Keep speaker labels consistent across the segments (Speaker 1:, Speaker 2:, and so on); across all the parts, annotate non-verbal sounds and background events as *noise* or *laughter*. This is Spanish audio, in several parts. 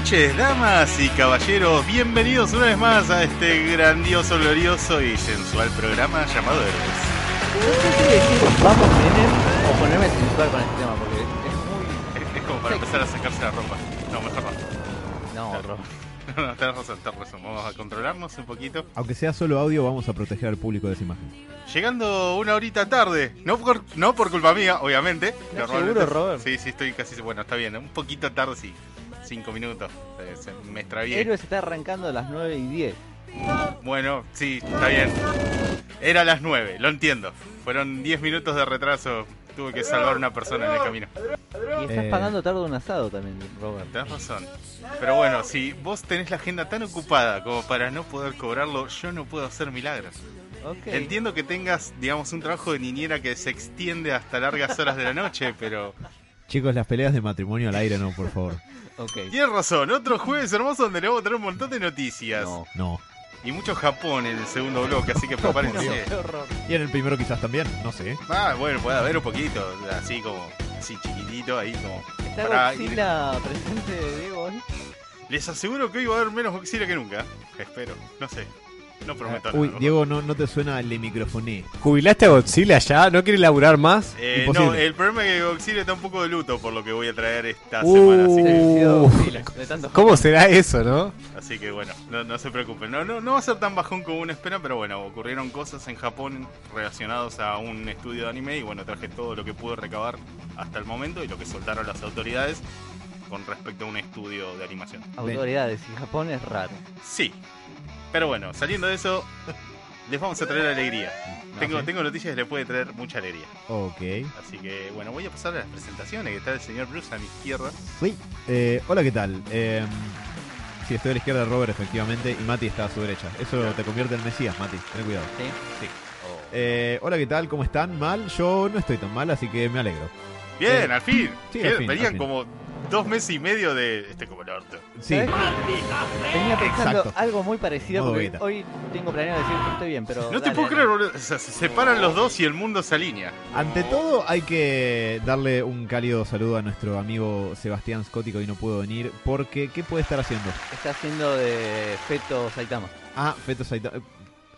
Speaker 1: Noches, damas y caballeros. Bienvenidos una vez más a este grandioso, glorioso y sensual programa llamado Héroes.
Speaker 2: No sé si decir vamos Menem o ponerme sensual con este tema, porque es muy...
Speaker 1: Es, es como para empezar a sacarse la ropa. No, mejor no.
Speaker 2: No, Ro. *laughs*
Speaker 1: No, no, tenés razón, tenés razón. Vamos a controlarnos un poquito.
Speaker 3: Aunque sea solo audio, vamos a proteger al público de esa imagen.
Speaker 1: Llegando una horita tarde, no por, no por culpa mía, obviamente.
Speaker 2: ¿Estás
Speaker 1: Normalmente-
Speaker 2: seguro, Robert?
Speaker 1: Sí, sí, estoy casi. Bueno, está bien. Un poquito tarde, sí. Cinco minutos. Eh, se- me extravié.
Speaker 2: Héroes está arrancando a las 9 y 10.
Speaker 1: Bueno, sí, está bien. Era las 9, lo entiendo. Fueron 10 minutos de retraso. Tuve que salvar a una persona en el camino.
Speaker 2: Y estás
Speaker 3: Eh.
Speaker 2: pagando tarde un asado también, Robert.
Speaker 1: Tenés razón. Pero bueno, si vos tenés la agenda tan ocupada como para no poder cobrarlo, yo no puedo hacer milagros. Entiendo que tengas, digamos, un trabajo de niñera que se extiende hasta largas horas de la noche, pero
Speaker 3: Chicos, las peleas de matrimonio al aire no, por favor.
Speaker 2: Ok.
Speaker 1: tienes razón. Otro jueves hermoso donde le vamos a traer un montón de noticias.
Speaker 2: No.
Speaker 3: No.
Speaker 1: Y mucho Japón en el segundo bloque, así que prepárense.
Speaker 3: Y en el primero quizás también, no sé.
Speaker 1: Ah, bueno, puede haber un poquito, así como, así chiquitito, ahí como...
Speaker 2: ¿Está
Speaker 1: para ir-
Speaker 2: Godzilla presente, Diego?
Speaker 1: Les aseguro que hoy va a haber menos Godzilla que nunca. Espero, no sé. No prometo
Speaker 3: Ah, Uy,
Speaker 1: nada.
Speaker 3: Diego, no, no te suena el microfoné.
Speaker 4: ¿Jubilaste a Godzilla ya? ¿No quieres laburar más?
Speaker 1: Eh, no, el problema es que Godzilla está un poco de luto por lo que voy a traer esta
Speaker 4: Uh.
Speaker 1: semana. Así que,
Speaker 4: Uh.
Speaker 2: Godzilla, de
Speaker 4: ¿Cómo será eso, no?
Speaker 1: así que bueno, no, no se preocupen. No, no, no va a ser tan bajón como uno espera, pero bueno, ocurrieron cosas en Japón relacionadas a un estudio de anime y bueno, traje todo lo que pude recabar hasta el momento y lo que soltaron las autoridades con respecto a un estudio de animación.
Speaker 2: Autoridades, y Japón es raro.
Speaker 1: Sí. Pero bueno, saliendo de eso, les vamos a traer alegría. Tengo,
Speaker 3: sí.
Speaker 1: tengo noticias que les puede traer mucha alegría.
Speaker 3: Ok.
Speaker 1: Así que bueno, voy a pasar a las presentaciones, que está el señor Bruce a mi izquierda.
Speaker 3: Sí. Eh, hola, ¿qué tal? Eh, sí, estoy a la izquierda de Robert, efectivamente, y Mati está a su derecha. Eso te convierte en Mesías, Mati. Ten cuidado.
Speaker 2: ¿Sí?
Speaker 3: Eh, hola, ¿qué tal? ¿Cómo están? ¿Mal? Yo no estoy tan mal, así que me alegro.
Speaker 1: Bien,
Speaker 3: Eh,
Speaker 1: al fin.
Speaker 3: sí,
Speaker 1: Bien,
Speaker 3: al fin,
Speaker 1: Venían
Speaker 3: al fin.
Speaker 1: como dos meses y medio de este como el orto.
Speaker 3: Sí.
Speaker 2: Venía pensando
Speaker 3: Exacto.
Speaker 2: algo muy parecido
Speaker 3: Modo
Speaker 2: porque
Speaker 3: beta.
Speaker 2: hoy tengo planeado decir que estoy bien, pero.
Speaker 1: No te puedo
Speaker 2: dale.
Speaker 1: creer, boludo. O sea, se separan los dos y el mundo se alinea.
Speaker 3: Ante todo, hay que darle un cálido saludo a nuestro amigo Sebastián Scotti, que hoy no pudo venir, porque ¿qué puede estar haciendo?
Speaker 2: Está haciendo de feto Saitama.
Speaker 3: Ah, Feto Saitama.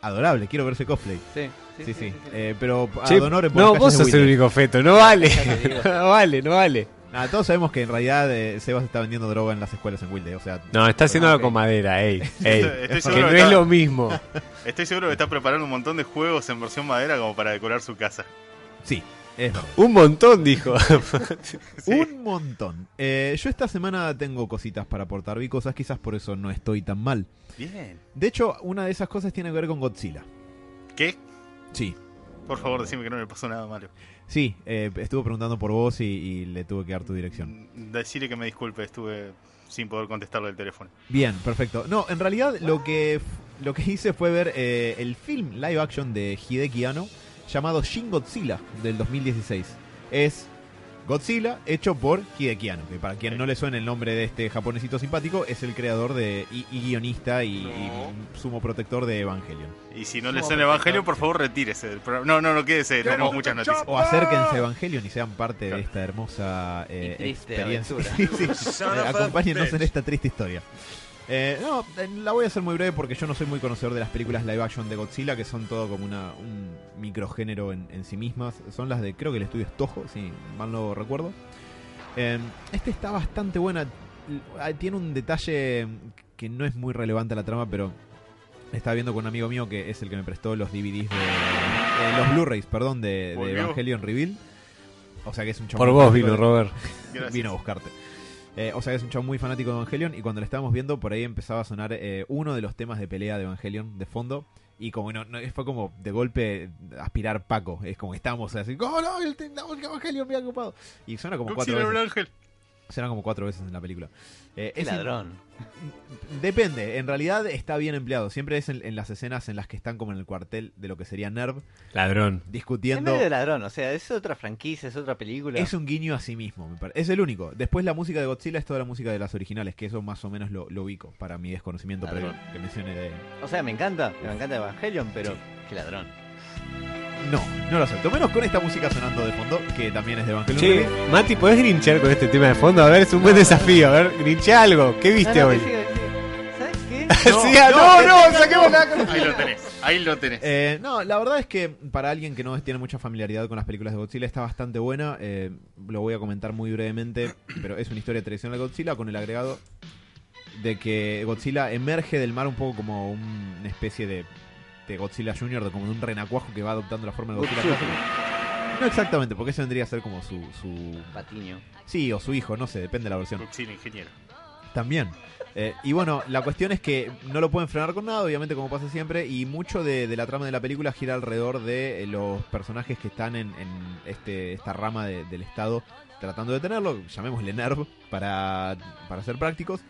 Speaker 3: Adorable, quiero ver ese cosplay.
Speaker 2: Sí,
Speaker 3: Sí, sí. Eh, pero a
Speaker 4: Che,
Speaker 3: Donore por
Speaker 4: no,
Speaker 3: las
Speaker 4: vos
Speaker 3: calles de
Speaker 4: sos el único feto, no vale. *laughs*
Speaker 2: Ya te digo. *laughs*
Speaker 4: no vale, no vale.
Speaker 3: Nada, todos sabemos que en realidad eh, Sebas está vendiendo droga en las escuelas en Wilde. O sea,
Speaker 4: No, está haciéndolo
Speaker 2: ok.
Speaker 4: con madera, ey. *laughs* ey.
Speaker 1: Estoy
Speaker 4: que
Speaker 1: seguro
Speaker 4: no
Speaker 1: que
Speaker 4: es
Speaker 1: está-
Speaker 4: lo mismo.
Speaker 1: Estoy seguro que está preparando un montón de juegos en versión madera como para decorar su casa.
Speaker 3: sí, es verdad.
Speaker 4: Un montón, dijo. *laughs*
Speaker 1: Sí.
Speaker 3: Un montón. Eh, yo esta semana tengo cositas para aportar, vi cosas, quizás por eso no estoy tan mal.
Speaker 1: Bien.
Speaker 3: De hecho, una de esas cosas tiene que ver con Godzilla.
Speaker 1: ¿Qué?
Speaker 3: Sí.
Speaker 1: Por favor, decime que no me pasó nada malo.
Speaker 3: Sí, eh, estuvo preguntando por vos y, y le tuve que dar tu dirección.
Speaker 1: Decirle que me disculpe, estuve sin poder contestarle el teléfono.
Speaker 3: Bien, perfecto. No, en realidad lo que, lo que hice fue ver eh, el film live action de Hideki Anno llamado Shin Godzilla del 2016. Es Godzilla hecho por Hideki Anno, que para quien no le suene el nombre de este japonesito simpático, es el creador de y, y guionista y, y sumo protector de Evangelion.
Speaker 1: Y si no le
Speaker 2: Sumo
Speaker 1: suena
Speaker 2: protector.
Speaker 1: Evangelio, por favor, retírese del programa. No, no, no, quédese, tenemos muchas noticias.
Speaker 3: O acérquense a Evangelion y sean parte de esta hermosa eh, experiencia. *laughs* Sí, sí. Eh, acompáñenos en esta triste historia. Eh, no, eh, la voy a hacer muy breve porque yo no soy muy conocedor de las películas live action de Godzilla, que son todo como una, un microgénero en, en sí mismas. Son las de, creo que el estudio es Toho, si mal no recuerdo. Eh, este está bastante buena. Tiene un detalle que no es muy relevante a la trama, pero estaba viendo con un amigo mío que es el que me prestó los DVDs de. eh, los Blu-rays, perdón, de. Evangelion Reveal. O sea que es un chabón
Speaker 4: Por vos vino,
Speaker 3: de-
Speaker 4: Robert. *laughs*
Speaker 3: Vino a buscarte. Eh, o sea, es un chavo muy fanático de Evangelion y cuando lo estábamos viendo por ahí empezaba a sonar eh, uno de los temas de pelea de Evangelion de fondo y como no, no- fue como de golpe aspirar Paco, es como estábamos así, ¡Oh no! El, Evangelion me ha ocupado. Y suena como cuatro veces. Suena como cuatro veces en la película. Eh,
Speaker 2: Qué
Speaker 3: es in-
Speaker 2: ladrón.
Speaker 3: Depende, en realidad está bien empleado. Siempre es en, en las escenas en las que están como en el cuartel de lo que sería Nerv,
Speaker 4: Ladrón.
Speaker 2: Es
Speaker 3: discutiendo.
Speaker 2: medio de ladrón, o sea, es otra franquicia, es otra película.
Speaker 3: Es un guiño a sí mismo, me parece. Es el único. Después la música de Godzilla es toda la música de las originales, que eso más o menos lo, lo ubico para mi desconocimiento
Speaker 2: Ladrón.
Speaker 3: que mencioné de...
Speaker 2: O sea, me encanta, me encanta Evangelion, pero qué ladrón.
Speaker 3: No, no lo acepto. Menos con esta música sonando de fondo, que también es de Evangelion.
Speaker 4: Che. Mati, ¿podés grinchear con este tema de fondo? A ver, es un buen desafío. A ver, grinchea algo. ¿Qué viste
Speaker 2: No, no,
Speaker 4: hoy?
Speaker 2: ¿Sabes qué? *laughs*
Speaker 4: Sí, ah, no, no, saquemos la
Speaker 1: Ahí lo tenés, ahí lo tenés. *laughs*
Speaker 3: Eh, no, la verdad es que para alguien que no tiene mucha familiaridad con las películas de Godzilla está bastante buena. Eh, lo voy a comentar muy brevemente, pero es una historia tradicional de Godzilla con el agregado de que Godzilla emerge del mar un poco como un- una especie de, de Godzilla Jr., de como de un renacuajo que va adoptando la forma de Godzilla. No exactamente, porque eso vendría a ser como su, su...
Speaker 2: Patiño.
Speaker 3: Sí, o su hijo, no sé, depende de la versión.
Speaker 1: Godzilla, ingeniero.
Speaker 3: También. Eh, y bueno, la cuestión es que no lo pueden frenar con nada, obviamente como pasa siempre, y mucho de, de la trama de la película gira alrededor de eh, los personajes que están en, en este, esta rama de- del Estado tratando de detenerlo, llamémosle NERV para, para ser prácticos.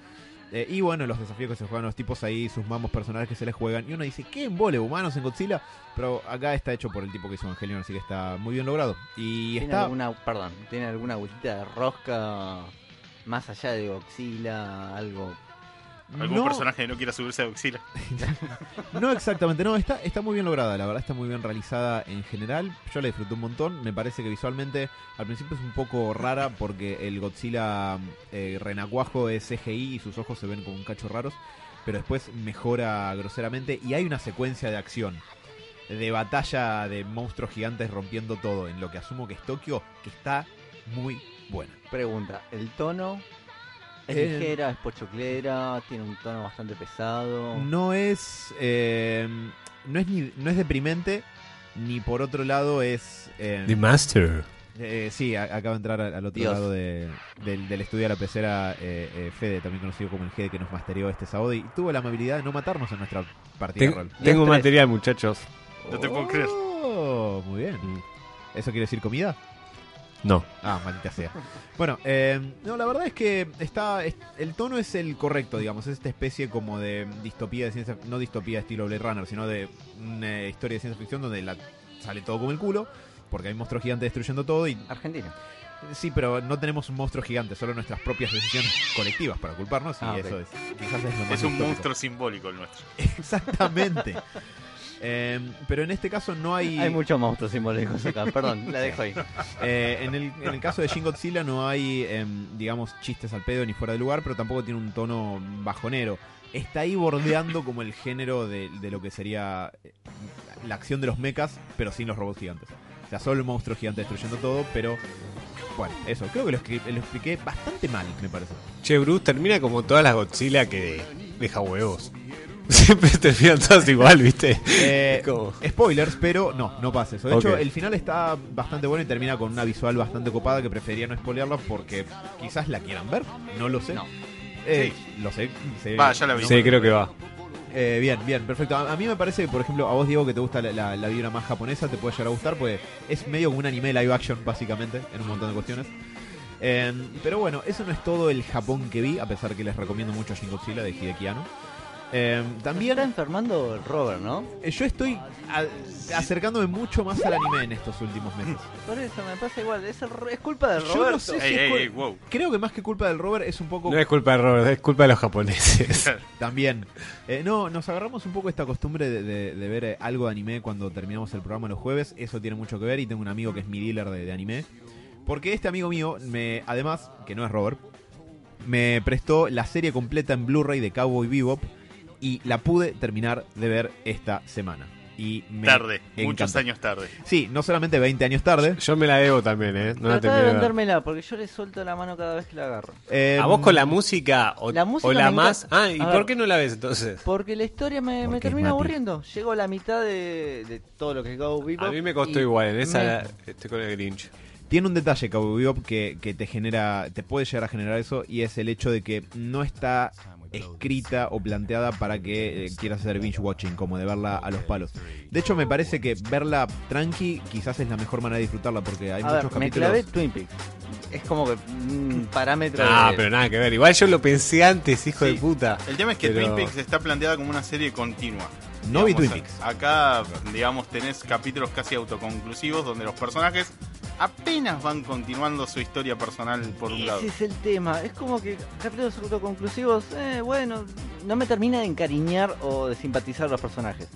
Speaker 3: Eh, y bueno, los desafíos que se juegan los tipos ahí, sus mamos personales que se les juegan. Y uno dice, ¿qué embole humanos en Godzilla? Pero acá está hecho por el tipo que hizo Evangelion, así que está muy bien logrado. Y
Speaker 2: ¿Tiene
Speaker 3: está...
Speaker 2: alguna, perdón, tiene alguna gotita de rosca más allá de Godzilla, algo?
Speaker 1: ¿Algún
Speaker 3: no-
Speaker 1: personaje que no quiera subirse a Godzilla? *laughs*
Speaker 3: No exactamente, no, está, está muy bien lograda, la verdad está muy bien realizada en general. Yo la disfruté un montón, me parece que visualmente al principio es un poco rara porque el Godzilla eh, renacuajo es CGI y sus ojos se ven como un cacho raros, pero después mejora groseramente y hay una secuencia de acción, de batalla de monstruos gigantes rompiendo todo en lo que asumo que es Tokio, que está muy buena.
Speaker 2: Pregunta, ¿el tono es
Speaker 3: Eh,
Speaker 2: ligera, es pochoclera, tiene un tono bastante pesado?
Speaker 3: No es. eh, no es ni, no es deprimente, ni por otro lado es. eh,
Speaker 4: The Master.
Speaker 3: eh, sí, a- acaba de entrar al otro
Speaker 2: Dios.
Speaker 3: lado de- del, del estudio de la pecera eh, eh, Fede, también conocido como el G que nos masterió este sábado y tuvo la amabilidad de no matarnos en nuestra partida
Speaker 4: Ten-
Speaker 3: rol.
Speaker 4: tengo material, muchachos.
Speaker 1: No te puedo creer.
Speaker 3: Oh, muy bien. ¿Eso quiere decir comida?
Speaker 4: No.
Speaker 3: Ah, maldita sea. Bueno, eh, no, la verdad es que está es- el tono es el correcto, digamos. Es esta especie como de distopía de ciencia, no distopía estilo Blade Runner, sino de una historia de ciencia ficción donde la, sale todo como el culo, porque hay monstruos gigantes destruyendo todo y
Speaker 2: Argentina.
Speaker 3: sí, pero no tenemos un monstruo gigante, solo nuestras propias decisiones colectivas para culparnos y
Speaker 2: Ah, ok.
Speaker 3: eso es quizás es lo más
Speaker 1: Es un
Speaker 3: distópico.
Speaker 1: monstruo simbólico el nuestro. *laughs*
Speaker 3: Exactamente. Eh, pero en este caso no hay,
Speaker 2: Hay muchos monstruos simbólicos acá, perdón, la dejo ahí.
Speaker 3: Eh, en, el, en el caso de Shin Godzilla no hay, em, digamos, chistes al pedo ni fuera de lugar, pero tampoco tiene un tono bajonero. Está ahí bordeando como el género de, de lo que sería eh, la acción de los mechas, pero sin los robots gigantes. O sea, solo el monstruo gigante destruyendo todo, pero... Bueno, eso, creo que lo, lo expliqué bastante mal, me parece.
Speaker 4: Che, Bruce termina como todas las Godzilla que deja huevos. Siempre terminan todas igual, ¿viste?
Speaker 3: Eh, Spoilers, pero no, no pasa eso. De hecho, el final está bastante bueno y termina con una visual bastante copada que prefería no spoilearla porque quizás la quieran ver, no lo sé.
Speaker 2: No.
Speaker 3: Eh, Lo sé. sé.
Speaker 1: Va, ya la vi.
Speaker 4: Sí, creo que va.
Speaker 3: Eh, bien, bien, perfecto. A, a mí me parece que, por ejemplo, a vos, Diego, que te gusta la, la, la vibra más japonesa, te puede llegar a gustar, pues es medio como un anime live action, básicamente, en un montón de cuestiones. Eh, pero bueno, eso no es todo el Japón que vi, a pesar que les recomiendo mucho Shin Godzilla de Hideki Anno. Eh, también
Speaker 2: Está enfermando el Robert, ¿no?
Speaker 3: eh, yo estoy a- acercándome mucho más al anime en estos últimos meses. *laughs*
Speaker 2: Por eso me pasa igual, es, el- es culpa del
Speaker 3: Yo
Speaker 2: Roberto.
Speaker 3: no sé si
Speaker 1: Ey,
Speaker 3: es
Speaker 1: ey,
Speaker 3: cul-
Speaker 1: ey, wow.
Speaker 3: Creo que más que culpa del Robert es un poco
Speaker 4: No es culpa de Robert, es culpa de los japoneses. *laughs*
Speaker 3: También. Eh, no, nos agarramos un poco esta costumbre de, de- de ver eh, algo de anime cuando terminamos el programa los jueves. Eso tiene mucho que ver y tengo un amigo que es mi dealer de, de anime. Porque este amigo mío, me, además, que no es Robert, me prestó la serie completa en Blu-ray de Cowboy Bebop y la pude terminar de ver esta semana. Y me
Speaker 1: Tarde, muchos años tarde.
Speaker 3: Sí, no solamente 20 años tarde.
Speaker 4: Yo me la debo también, ¿eh? No la
Speaker 2: Trata de vendérmela, porque yo le suelto la mano cada vez que la agarro.
Speaker 3: eh,
Speaker 4: ¿A vos con la música o
Speaker 2: La música
Speaker 4: o la más? Ah, ¿y por
Speaker 2: ver.
Speaker 4: qué no la ves entonces?
Speaker 2: Porque la historia me, me termina aburriendo. Llego a la mitad de, de todo lo que es Go Bebop
Speaker 4: A mí me costó igual, en esa
Speaker 2: me-
Speaker 4: la- estoy con el Grinch.
Speaker 3: Tiene un detalle Cowboy Bebop que, que te genera, te puede llegar a generar eso y es el hecho de que no está escrita o planteada para que eh, quieras hacer binge watching, como de verla a los palos. De hecho, me parece que verla tranqui quizás es la mejor manera de disfrutarla porque hay
Speaker 2: A ver,
Speaker 3: muchos
Speaker 2: me
Speaker 3: capítulos.
Speaker 2: clavé Twin Peaks. Es como que un parámetro
Speaker 4: Ah,
Speaker 2: de...
Speaker 4: pero nada que ver. Igual yo lo pensé antes, hijo
Speaker 1: Sí.
Speaker 4: de puta.
Speaker 1: El tema es que
Speaker 4: Pero-
Speaker 1: Twin Peaks está planteada como una serie continua.
Speaker 3: No vi Twin Peaks.
Speaker 1: Acá, digamos, tenés capítulos casi autoconclusivos donde los personajes apenas van continuando su historia personal por un lado.
Speaker 2: Ese es el tema. Es como que capítulos autoconclusivos, eh, bueno, no me termina de encariñar o de simpatizar los personajes.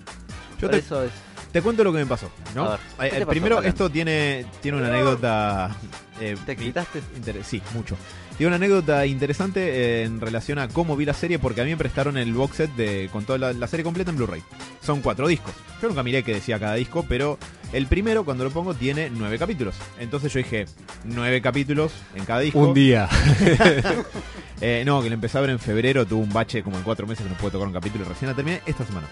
Speaker 3: Yo
Speaker 2: Por
Speaker 3: te,
Speaker 2: eso es.
Speaker 3: te cuento lo que me pasó. ¿no?
Speaker 2: A ver, ¿qué
Speaker 3: Eh,
Speaker 2: pasó,
Speaker 3: primero,
Speaker 2: Alan?
Speaker 3: esto tiene, tiene una anécdota. eh,
Speaker 2: ¿Te excitaste?
Speaker 3: Sí, mucho. Tiene una anécdota interesante eh, en relación a cómo vi la serie, porque a mí me prestaron el box set de, con toda la, la serie completa en Blu-ray. Son cuatro discos. Yo nunca miré qué decía cada disco, pero el primero, cuando lo pongo, tiene nueve capítulos. Entonces yo dije, nueve capítulos en cada disco.
Speaker 4: Un día. *laughs*
Speaker 3: Eh, no, que lo empecé a ver en febrero, tuve un bache como en cuatro meses que no pude tocar un capítulo y recién la terminé esta semana.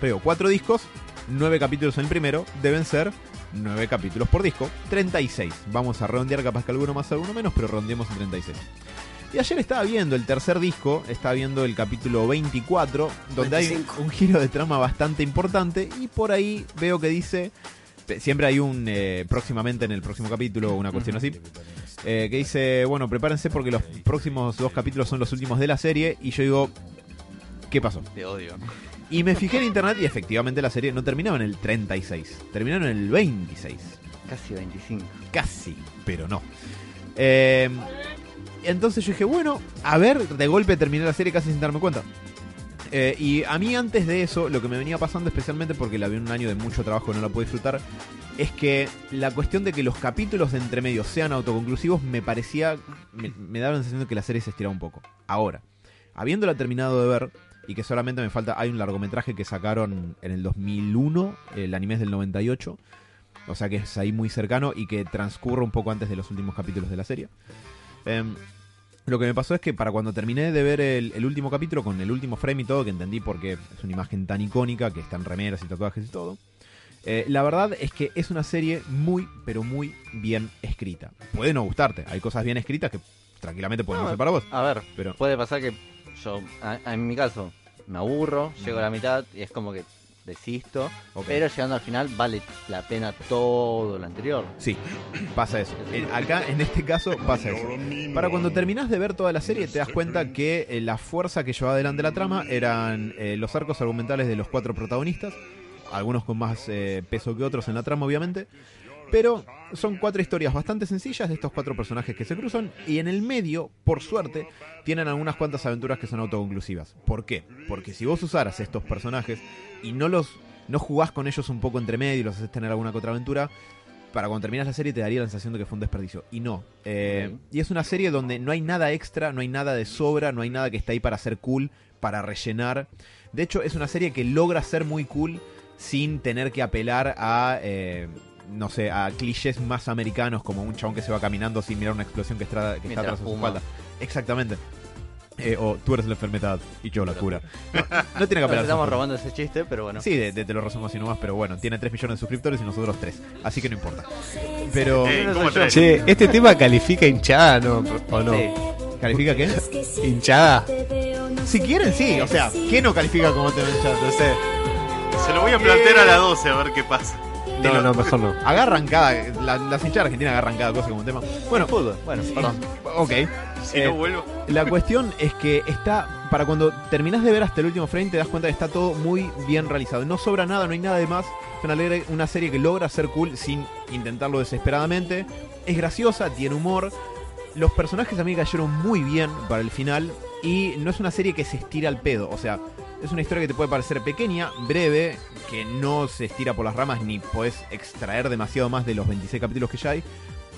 Speaker 3: Pero cuatro discos, nueve capítulos en el primero, deben ser nueve capítulos por disco, 36. Vamos a redondear capaz que alguno más, alguno menos, pero redondeemos en 36. Y ayer estaba viendo el tercer disco, estaba viendo el capítulo 24, donde hay
Speaker 5: 25.
Speaker 3: un giro de trama bastante importante y por ahí veo que dice, siempre hay un eh, próximamente en el próximo capítulo, una cuestión así, eh, que dice, bueno, prepárense porque los próximos dos capítulos son los últimos de la serie y yo digo, ¿qué pasó?
Speaker 2: Te odio.
Speaker 3: Y me fijé en internet y efectivamente la serie no terminaba en el 36, terminaron en el 26.
Speaker 2: Casi 25.
Speaker 3: Casi, pero no. Eh, entonces yo dije, bueno, a ver, de golpe terminé la serie casi sin darme cuenta. Eh, y a mí antes de eso, lo que me venía pasando especialmente porque la vi en un año de mucho trabajo y no la pude disfrutar, es que la cuestión de que los capítulos de entre medio sean autoconclusivos me parecía, me, me daba la sensación de que la serie se estiraba un poco. Ahora, habiéndola terminado de ver y que solamente me falta, hay un largometraje que sacaron en el 2001, el anime es del 98, o sea que es ahí muy cercano y que transcurre un poco antes de los últimos capítulos de la serie. Em, lo que me pasó es que para cuando terminé de ver el, el último capítulo con el último frame y todo, que entendí porque es una imagen tan icónica, que están remeras y tatuajes y todo, eh, la verdad es que es una serie muy, pero muy bien escrita. Puede no gustarte, hay cosas bien escritas que tranquilamente pueden no
Speaker 2: No,
Speaker 3: ser para vos.
Speaker 2: A ver,
Speaker 3: Pero
Speaker 2: puede pasar que yo, a- a- en mi caso, me aburro, llego a la mitad y es como que desisto, pero llegando al final vale la pena todo lo anterior.
Speaker 3: Sí, *clears throat* pasa eso. En- acá, en este caso, pasa eso. Para cuando terminás de ver toda la serie, te das cuenta que eh, la fuerza que llevaba adelante la trama eran eh, los arcos argumentales de los cuatro protagonistas, algunos con más eh, peso que otros en la trama, obviamente. Pero son cuatro historias bastante sencillas de estos cuatro personajes que se cruzan y en el medio, por suerte, tienen algunas cuantas aventuras que son autoconclusivas. ¿Por qué? Porque si vos usaras estos personajes y no los no jugás con ellos un poco entre medio y los haces tener alguna que otra aventura, para cuando terminas la serie te daría la sensación de que fue un desperdicio. Y no. Eh. Y es una serie donde no hay nada extra, no hay nada de sobra, no hay nada que está ahí para ser cool, para rellenar. De hecho, es una serie que logra ser muy cool sin tener que apelar a, eh, no sé, a clichés más americanos como un chabón que se va caminando sin mirar una explosión que está, que está
Speaker 2: Mientras
Speaker 3: atrás de su espalda. Exactamente. Eh, o tú eres la enfermedad y yo la cura. No, no tiene que apelar
Speaker 2: estamos robando ese chiste, pero bueno.
Speaker 3: Sí, de, de- te lo resumo así nomás, pero bueno, tiene 3 millones de suscriptores y nosotros 3, así que no importa. Pero,
Speaker 1: Eh, ¿cómo te-
Speaker 4: Che, ¿este tema califica hinchada no, o no?
Speaker 2: Sí.
Speaker 3: ¿califica qué?
Speaker 4: ¿Hinchada?
Speaker 3: Si quieren, sí, o sea, ¿qué no califica como te
Speaker 4: No sé.
Speaker 1: Se lo voy a plantear a las 12 a ver qué pasa.
Speaker 4: No, no, mejor no.
Speaker 3: Agarran cada. la- las hinchas argentinas agarran cada cosa como tema. Bueno,
Speaker 2: Fútbol. Bueno, perdón.
Speaker 3: ok.
Speaker 1: Si
Speaker 3: Eh,
Speaker 1: no vuelvo.
Speaker 3: La cuestión es que está. Para cuando terminás de ver hasta el último frame, te das cuenta que está todo muy bien realizado. No sobra nada, no hay nada de más. Es una serie que logra ser cool sin intentarlo desesperadamente. Es graciosa, tiene humor. Los personajes a mí cayeron muy bien para el final. Y no es una serie que se estira al pedo. O sea, es una historia que te puede parecer pequeña, breve, que no se estira por las ramas ni podés extraer demasiado más de los 26 capítulos que ya hay.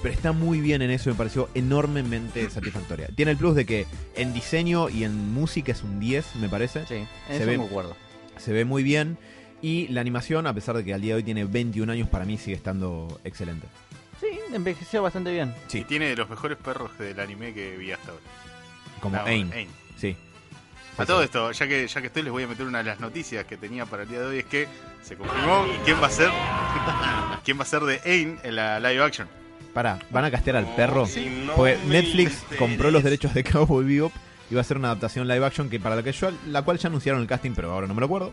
Speaker 3: Pero está muy bien en eso, me pareció enormemente satisfactoria. Tiene el plus de que en diseño y en música es un 10, me parece.
Speaker 2: Sí, en
Speaker 3: Se
Speaker 2: eso
Speaker 3: ve-
Speaker 2: me acuerdo.
Speaker 3: Se ve muy bien. Y la animación, a pesar de que al día de hoy tiene 21 años, para mí sigue estando excelente.
Speaker 2: Sí, envejeció bastante bien.
Speaker 3: Sí.
Speaker 1: Y tiene de los mejores perros del anime que vi hasta ahora.
Speaker 3: Como
Speaker 1: No,
Speaker 3: Ain.
Speaker 1: Ain.
Speaker 3: Sí.
Speaker 1: A todo esto, ya que ya que estoy, les voy a meter una de las noticias que tenía para el día de hoy. Es que se confirmó quién va a ser *laughs* quién va a ser de Ain en la live action.
Speaker 3: Pará, ¿van a castear al perro?
Speaker 1: sí, no
Speaker 3: Porque Netflix compró los derechos de Cowboy Bebop y va a hacer una adaptación live action que para la que yo, la cual ya anunciaron el casting, pero ahora no me lo acuerdo.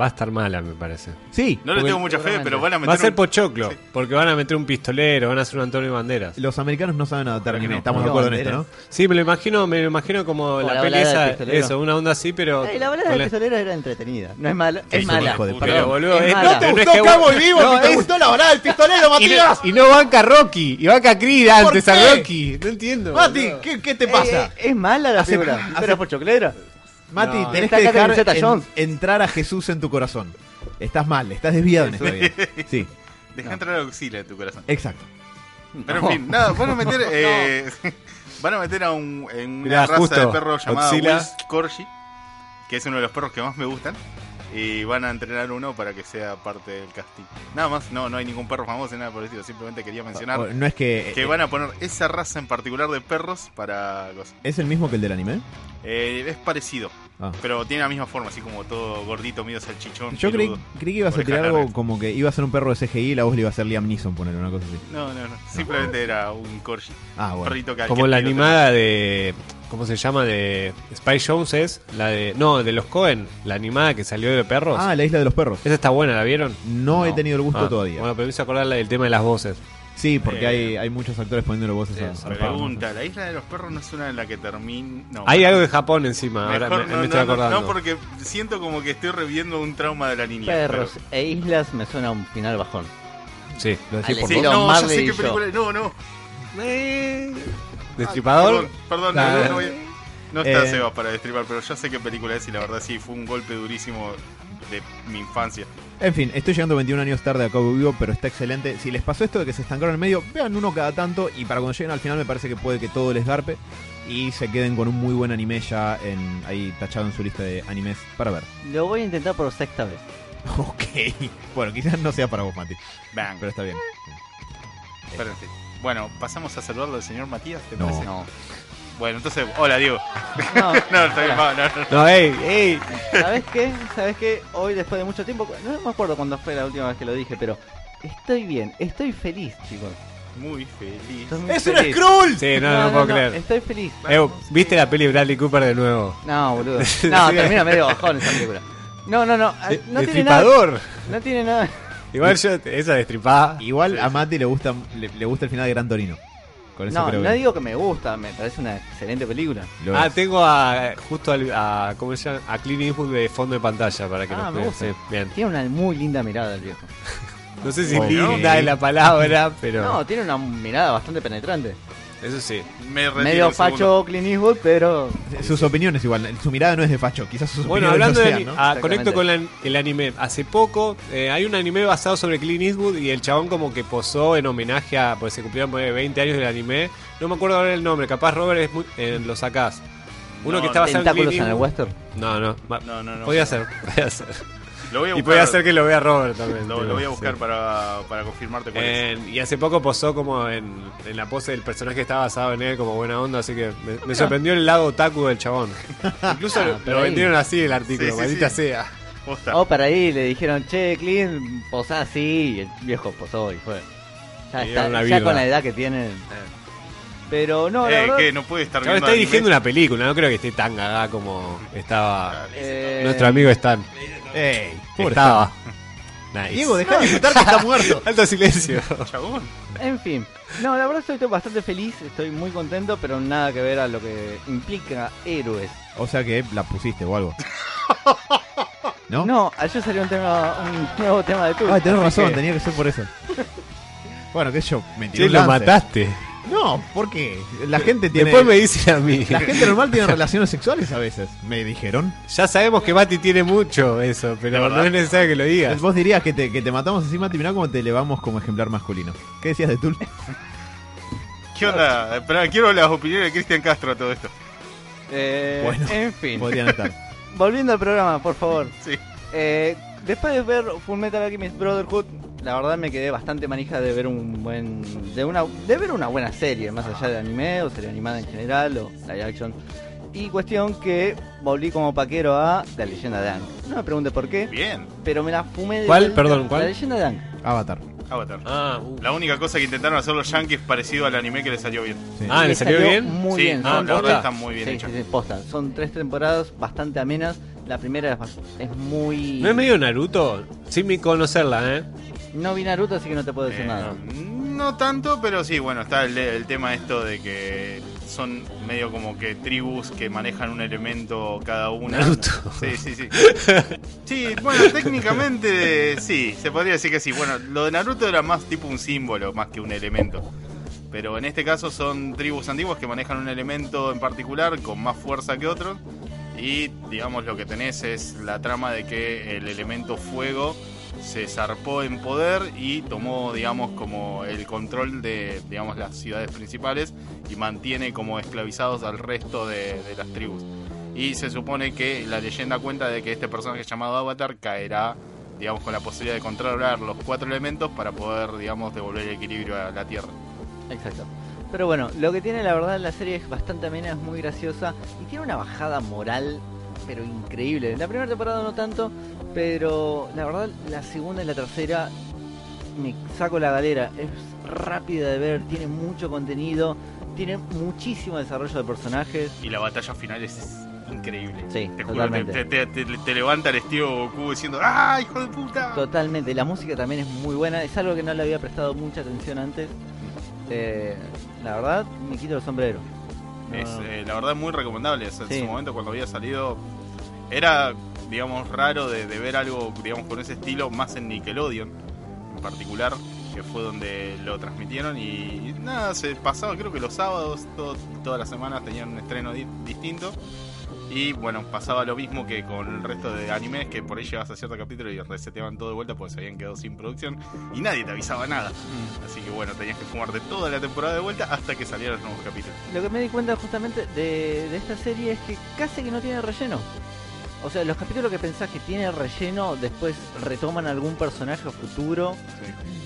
Speaker 4: Va a estar mala, me parece.
Speaker 3: Sí,
Speaker 1: No le tengo mucha fe, pero van a meter.
Speaker 4: Va a ser
Speaker 1: un-
Speaker 4: pochoclo,
Speaker 1: Sí.
Speaker 4: porque van a meter un pistolero, van a hacer un Antonio Banderas.
Speaker 3: los americanos no saben adaptar anime,
Speaker 1: no.
Speaker 3: estamos de
Speaker 2: No,
Speaker 3: acuerdo en esto. ¿no?
Speaker 4: Sí, me lo imagino, me lo imagino como la
Speaker 2: la
Speaker 4: peli esa, eso, una onda así, pero...
Speaker 2: Eh, la balada del
Speaker 4: la-
Speaker 2: pistolero era entretenida. No es mala. Es mala.
Speaker 3: hijo de
Speaker 2: Perdón,
Speaker 4: Pero, boludo,
Speaker 2: es
Speaker 4: es-
Speaker 2: mala.
Speaker 4: no te gustó Cowboy
Speaker 3: Bebop
Speaker 4: No,
Speaker 3: y te
Speaker 4: es-
Speaker 3: gustó la balada del pistolero, *laughs* Matías!
Speaker 4: no, y no banca Rocky, y banca Creed antes a? Rocky. No entiendo.
Speaker 3: Mati. ¿qué, qué te
Speaker 2: Eh,
Speaker 3: pasa?
Speaker 2: eh, es mala la película.
Speaker 3: hace- *laughs*
Speaker 2: pochoclera.
Speaker 3: Mati,
Speaker 4: No.
Speaker 3: tenés que dejar en- entrar a Jesús en tu corazón. Estás mal, estás desviado en esta vida. Sí,
Speaker 1: Deja entrar a auxilio en tu corazón.
Speaker 3: exacto.
Speaker 1: Pero
Speaker 2: No.
Speaker 1: en fin, nada, van a meter. *laughs* eh, van a meter a un, en una
Speaker 4: Mirá,
Speaker 1: raza
Speaker 4: justo,
Speaker 1: de perro llamada Corgi, que es uno de los perros que más me gustan. Y van a entrenar uno para que sea parte del casting. Nada más, no, no hay ningún perro famoso, nada por el estilo. Simplemente quería mencionar
Speaker 3: No es que.
Speaker 1: que van a poner esa raza en particular de perros para cosas.
Speaker 3: ¿Es el mismo que el del anime?
Speaker 1: Eh, es parecido,
Speaker 3: Ah.
Speaker 1: pero tiene la misma forma, así como todo gordito, medio salchichón.
Speaker 3: Yo creí, creí que ibas a tirar algo como que iba a ser un perro de CGI y la voz le iba a ser Liam Neeson, poner una cosa así.
Speaker 1: No, no, no. Simplemente era un corgi.
Speaker 3: Ah,
Speaker 1: Un
Speaker 3: bueno.
Speaker 1: perrito que
Speaker 4: Como la animada de. ¿Cómo se llama? De Spy Jones es. La de. No, de los Cohen. La animada que salió de perros.
Speaker 3: Ah, la isla de los perros.
Speaker 4: Esa está buena, ¿la vieron?
Speaker 3: No, he tenido el gusto
Speaker 4: Ah,
Speaker 3: todavía.
Speaker 4: Bueno, pero me hizo acordar del tema de las voces.
Speaker 3: Sí, porque
Speaker 1: Eh,
Speaker 3: hay, hay muchos actores poniéndole voces a, a.
Speaker 1: Pregunta, ¿la isla de los perros no es una en la que termina? No.
Speaker 4: Hay algo de Japón encima, ahora
Speaker 1: Mejor
Speaker 4: me,
Speaker 1: no,
Speaker 4: me estoy
Speaker 1: no,
Speaker 4: acordando.
Speaker 1: no, porque siento como que estoy reviviendo un trauma de la niña.
Speaker 2: Perros e islas me suena a un final bajón.
Speaker 4: Sí.
Speaker 3: Lo decís por
Speaker 1: Sí, no, ya
Speaker 2: Marley
Speaker 1: sé qué
Speaker 2: yo.
Speaker 1: película. No, no.
Speaker 4: ¿Destripador?
Speaker 1: Perdón, perdón,
Speaker 4: Ah.
Speaker 1: no, no voy a- no está
Speaker 3: Eh.
Speaker 1: Sebas para destripar, pero ya sé qué película es y la verdad sí fue un golpe durísimo de mi infancia.
Speaker 3: En fin, estoy llegando 21 años tarde a Cowboy Vivo, pero está excelente. Si les pasó esto de que se estancaron en el medio, vean uno cada tanto y para cuando lleguen al final me parece que puede que todo les garpe y se queden con un muy buen anime ya en, ahí tachado en su lista de animes para ver.
Speaker 2: Lo voy a intentar por sexta vez. *laughs*
Speaker 3: Ok. Bueno, quizás no sea para vos, Mati,
Speaker 1: Bang.
Speaker 3: pero está bien.
Speaker 1: Fin. Bueno, pasamos a saludarlo al señor Matías, ¿te
Speaker 3: No.
Speaker 1: parece?
Speaker 2: No.
Speaker 1: Bueno, entonces, hola Diego.
Speaker 2: No, *laughs*
Speaker 1: No, bien, va, no, no.
Speaker 4: No, ey, ey.
Speaker 2: ¿Sabes qué? ¿Sabes qué? Hoy, después de mucho tiempo, no me acuerdo cuándo fue la última vez que lo dije, pero estoy bien, estoy feliz, chicos.
Speaker 1: Muy feliz.
Speaker 2: Estoy muy
Speaker 3: ¡Es un
Speaker 2: feliz.
Speaker 3: Skrull!
Speaker 4: Sí, no, no, puedo creer.
Speaker 2: Estoy feliz.
Speaker 4: Eh, ¿Viste la peli de Bradley Cooper de nuevo?
Speaker 2: No, boludo. *laughs* No, termina medio bajón esa película. No, no, no.
Speaker 4: De-
Speaker 2: No tiene nada.
Speaker 4: destripador.
Speaker 2: No tiene nada.
Speaker 4: Igual yo, esa destripada.
Speaker 3: Igual
Speaker 1: Sí,
Speaker 3: a. Mati le gusta, le, le gusta el final de Gran Torino. Con eso
Speaker 2: No,
Speaker 3: creo
Speaker 2: no
Speaker 3: que
Speaker 2: digo que me gusta, me parece una excelente película.
Speaker 3: lo
Speaker 4: Ah,
Speaker 3: es.
Speaker 4: tengo a, justo al- a, ¿cómo se llama? A Clint Eastwood de fondo de pantalla para que
Speaker 2: Ah,
Speaker 4: nos
Speaker 2: me
Speaker 4: vean.
Speaker 2: gusta.
Speaker 4: Sí, bien.
Speaker 2: Tiene una muy linda mirada el viejo. *laughs*
Speaker 4: No sé si linda es la palabra, pero
Speaker 2: No, tiene una mirada bastante penetrante.
Speaker 4: Eso sí.
Speaker 1: Me
Speaker 2: Medio facho Clint Eastwood, pero
Speaker 3: Sus opiniones igual, su mirada no es de facho, quizás sus
Speaker 4: Bueno,
Speaker 3: opiniones
Speaker 4: hablando
Speaker 3: no
Speaker 4: de
Speaker 3: sean,
Speaker 4: ani-
Speaker 3: ¿no?
Speaker 4: ah, conecto con la- el anime. Hace poco eh, hay un anime basado sobre Clint Eastwood y el chabón como que posó en homenaje a, pues se cumplieron pues, 20 años del anime. No me acuerdo ahora el nombre, capaz Robert es muy- eh, lo sacás. Uno
Speaker 1: No,
Speaker 4: que está basado en
Speaker 2: en el western.
Speaker 4: No, No,
Speaker 1: no, no.
Speaker 4: podía ser, podía ser.
Speaker 1: Lo voy a
Speaker 4: Y podía ser que lo vea Robert también.
Speaker 1: Lo, voy a buscar
Speaker 4: sí.
Speaker 1: para, para confirmarte cuál es.
Speaker 4: Eh, y hace poco posó como en, en la pose del personaje que estaba basado en él como buena onda, así que me, me sorprendió el lado otaku del chabón. *laughs* Incluso
Speaker 2: Ah,
Speaker 4: lo, vendieron así el artículo,
Speaker 1: Sí,
Speaker 4: maldita
Speaker 1: sí.
Speaker 4: sea.
Speaker 1: Posta.
Speaker 2: O para ahí le dijeron, che, Clint, posá así. Y el viejo posó y fue. Ya, está, con la edad que tiene. Pero no, la
Speaker 1: eh,
Speaker 2: verdad,
Speaker 1: ¿qué? No puede estar viendo
Speaker 4: está dirigiendo una película, no creo que esté tan gaga como estaba
Speaker 2: eh,
Speaker 4: nuestro amigo Stan.
Speaker 3: Ey, pobre
Speaker 4: Estaba. Nice.
Speaker 3: Diego, dejá de disfrutar que está *laughs* muerto.
Speaker 4: Alto silencio.
Speaker 1: Chabón.
Speaker 2: En fin, no, la verdad estoy bastante feliz, estoy muy contento, pero nada que ver a lo que implica héroes.
Speaker 3: O sea que la pusiste o algo. *laughs* ¿No?
Speaker 2: No, ayer salió un tema, un nuevo tema de Tool.
Speaker 3: Ay, tenés razón,
Speaker 2: que-
Speaker 3: tenía que ser por eso. *laughs* Bueno, qué sé yo, me tiró
Speaker 4: Che,
Speaker 3: un
Speaker 4: lo mataste.
Speaker 3: No, ¿por qué? La gente tiene.
Speaker 4: Después me dicen a mí.
Speaker 3: La gente normal tiene *laughs* relaciones sexuales a veces, me dijeron.
Speaker 4: Ya sabemos que Mati tiene mucho eso, pero no es necesario que lo digas.
Speaker 3: Vos dirías que te, que te matamos así, Mati, mirá cómo te elevamos como ejemplar masculino. ¿Qué decías de Tul? *laughs*
Speaker 1: ¿Qué onda? Espera, quiero las opiniones de Cristian Castro a todo esto.
Speaker 2: Eh,
Speaker 3: Bueno.
Speaker 2: en fin,
Speaker 3: Podrían estar. *laughs*
Speaker 2: volviendo al programa, por favor.
Speaker 1: Sí.
Speaker 2: Eh, después de ver Full Metal Alchemist Brotherhood, la verdad me quedé bastante manija de ver un buen, de una, de ver una buena serie, más allá de anime o serie animada en general o live action. Y cuestión que volví como paquero a La Leyenda de Aang. No me pregunte por qué,
Speaker 1: Bien.
Speaker 2: pero me la fumé de
Speaker 4: ¿Cuál?
Speaker 2: vuelta.
Speaker 4: Perdón, ¿cuál?
Speaker 2: La Leyenda de Aang.
Speaker 3: Avatar.
Speaker 1: Avatar.
Speaker 4: Ah, uh.
Speaker 1: La única cosa que intentaron hacer los yankees parecido al anime que les salió bien.
Speaker 3: Sí.
Speaker 4: Ah, ¿le
Speaker 2: Le
Speaker 4: salió bien?
Speaker 2: Muy
Speaker 1: Sí,
Speaker 2: bien. son
Speaker 1: la verdad está muy bien
Speaker 2: sí,
Speaker 1: hecha.
Speaker 2: sí, sí, posta. Son tres temporadas bastante amenas. La primera es muy...
Speaker 4: ¿No es medio Naruto? Sin mi conocerla, ¿eh?
Speaker 2: No vi Naruto, así que no te puedo decir
Speaker 1: Eh,
Speaker 2: nada.
Speaker 1: No tanto, pero sí, bueno, está el, el tema esto de que son medio como que tribus que manejan un elemento cada una.
Speaker 4: Naruto.
Speaker 1: Sí, sí, sí. Sí, bueno, técnicamente sí, se podría decir que sí. Bueno, lo de Naruto era más tipo un símbolo, más que un elemento. Pero en este caso son tribus antiguas que manejan un elemento en particular con más fuerza que otros. Y digamos lo que tenés es la trama de que el elemento fuego se zarpó en poder y tomó digamos como el control de digamos las ciudades principales y mantiene como esclavizados al resto de, las tribus. Y se supone que la leyenda cuenta de que este personaje llamado Avatar caerá digamos con la posibilidad de controlar los cuatro elementos para poder digamos devolver el equilibrio a la Tierra.
Speaker 2: Exacto. Pero bueno, lo que tiene la verdad la serie es bastante amena, es muy graciosa y tiene una bajada moral, pero increíble. La primera temporada no tanto, pero la verdad la segunda y la tercera me saco la galera. Es rápida de ver, tiene mucho contenido, tiene muchísimo desarrollo de personajes.
Speaker 1: Y la batalla final es increíble.
Speaker 2: Sí,
Speaker 1: te
Speaker 2: totalmente.
Speaker 1: te, te- te- te levanta el estilo Goku diciendo ¡Ah, hijo de puta!
Speaker 2: Totalmente, la música también es muy buena, es algo que no le había prestado mucha atención antes. Eh, la verdad, me quito el sombrero.
Speaker 1: Es,
Speaker 2: no.
Speaker 1: eh, la verdad, muy recomendable. Es- En
Speaker 2: Sí.
Speaker 1: su momento, cuando había salido, era, digamos, raro de, de ver algo, digamos, con ese estilo, más en Nickelodeon en particular, que fue donde lo transmitieron. Y nada, se pasaba, creo que los sábados, todo- todas las semanas tenían un estreno di- distinto. Y bueno, pasaba lo mismo que con el resto de animes, que por ahí llegabas a cierto capítulo y reseteaban todo de vuelta porque se habían quedado sin producción y nadie te avisaba nada.
Speaker 2: Mm.
Speaker 1: Así que bueno, tenías que fumarte toda la temporada de vuelta hasta que salieran los nuevos capítulos.
Speaker 2: Lo que me di cuenta justamente de, de esta serie es que casi que no tiene relleno. O sea, los capítulos que pensás que tiene relleno, después retoman algún personaje futuro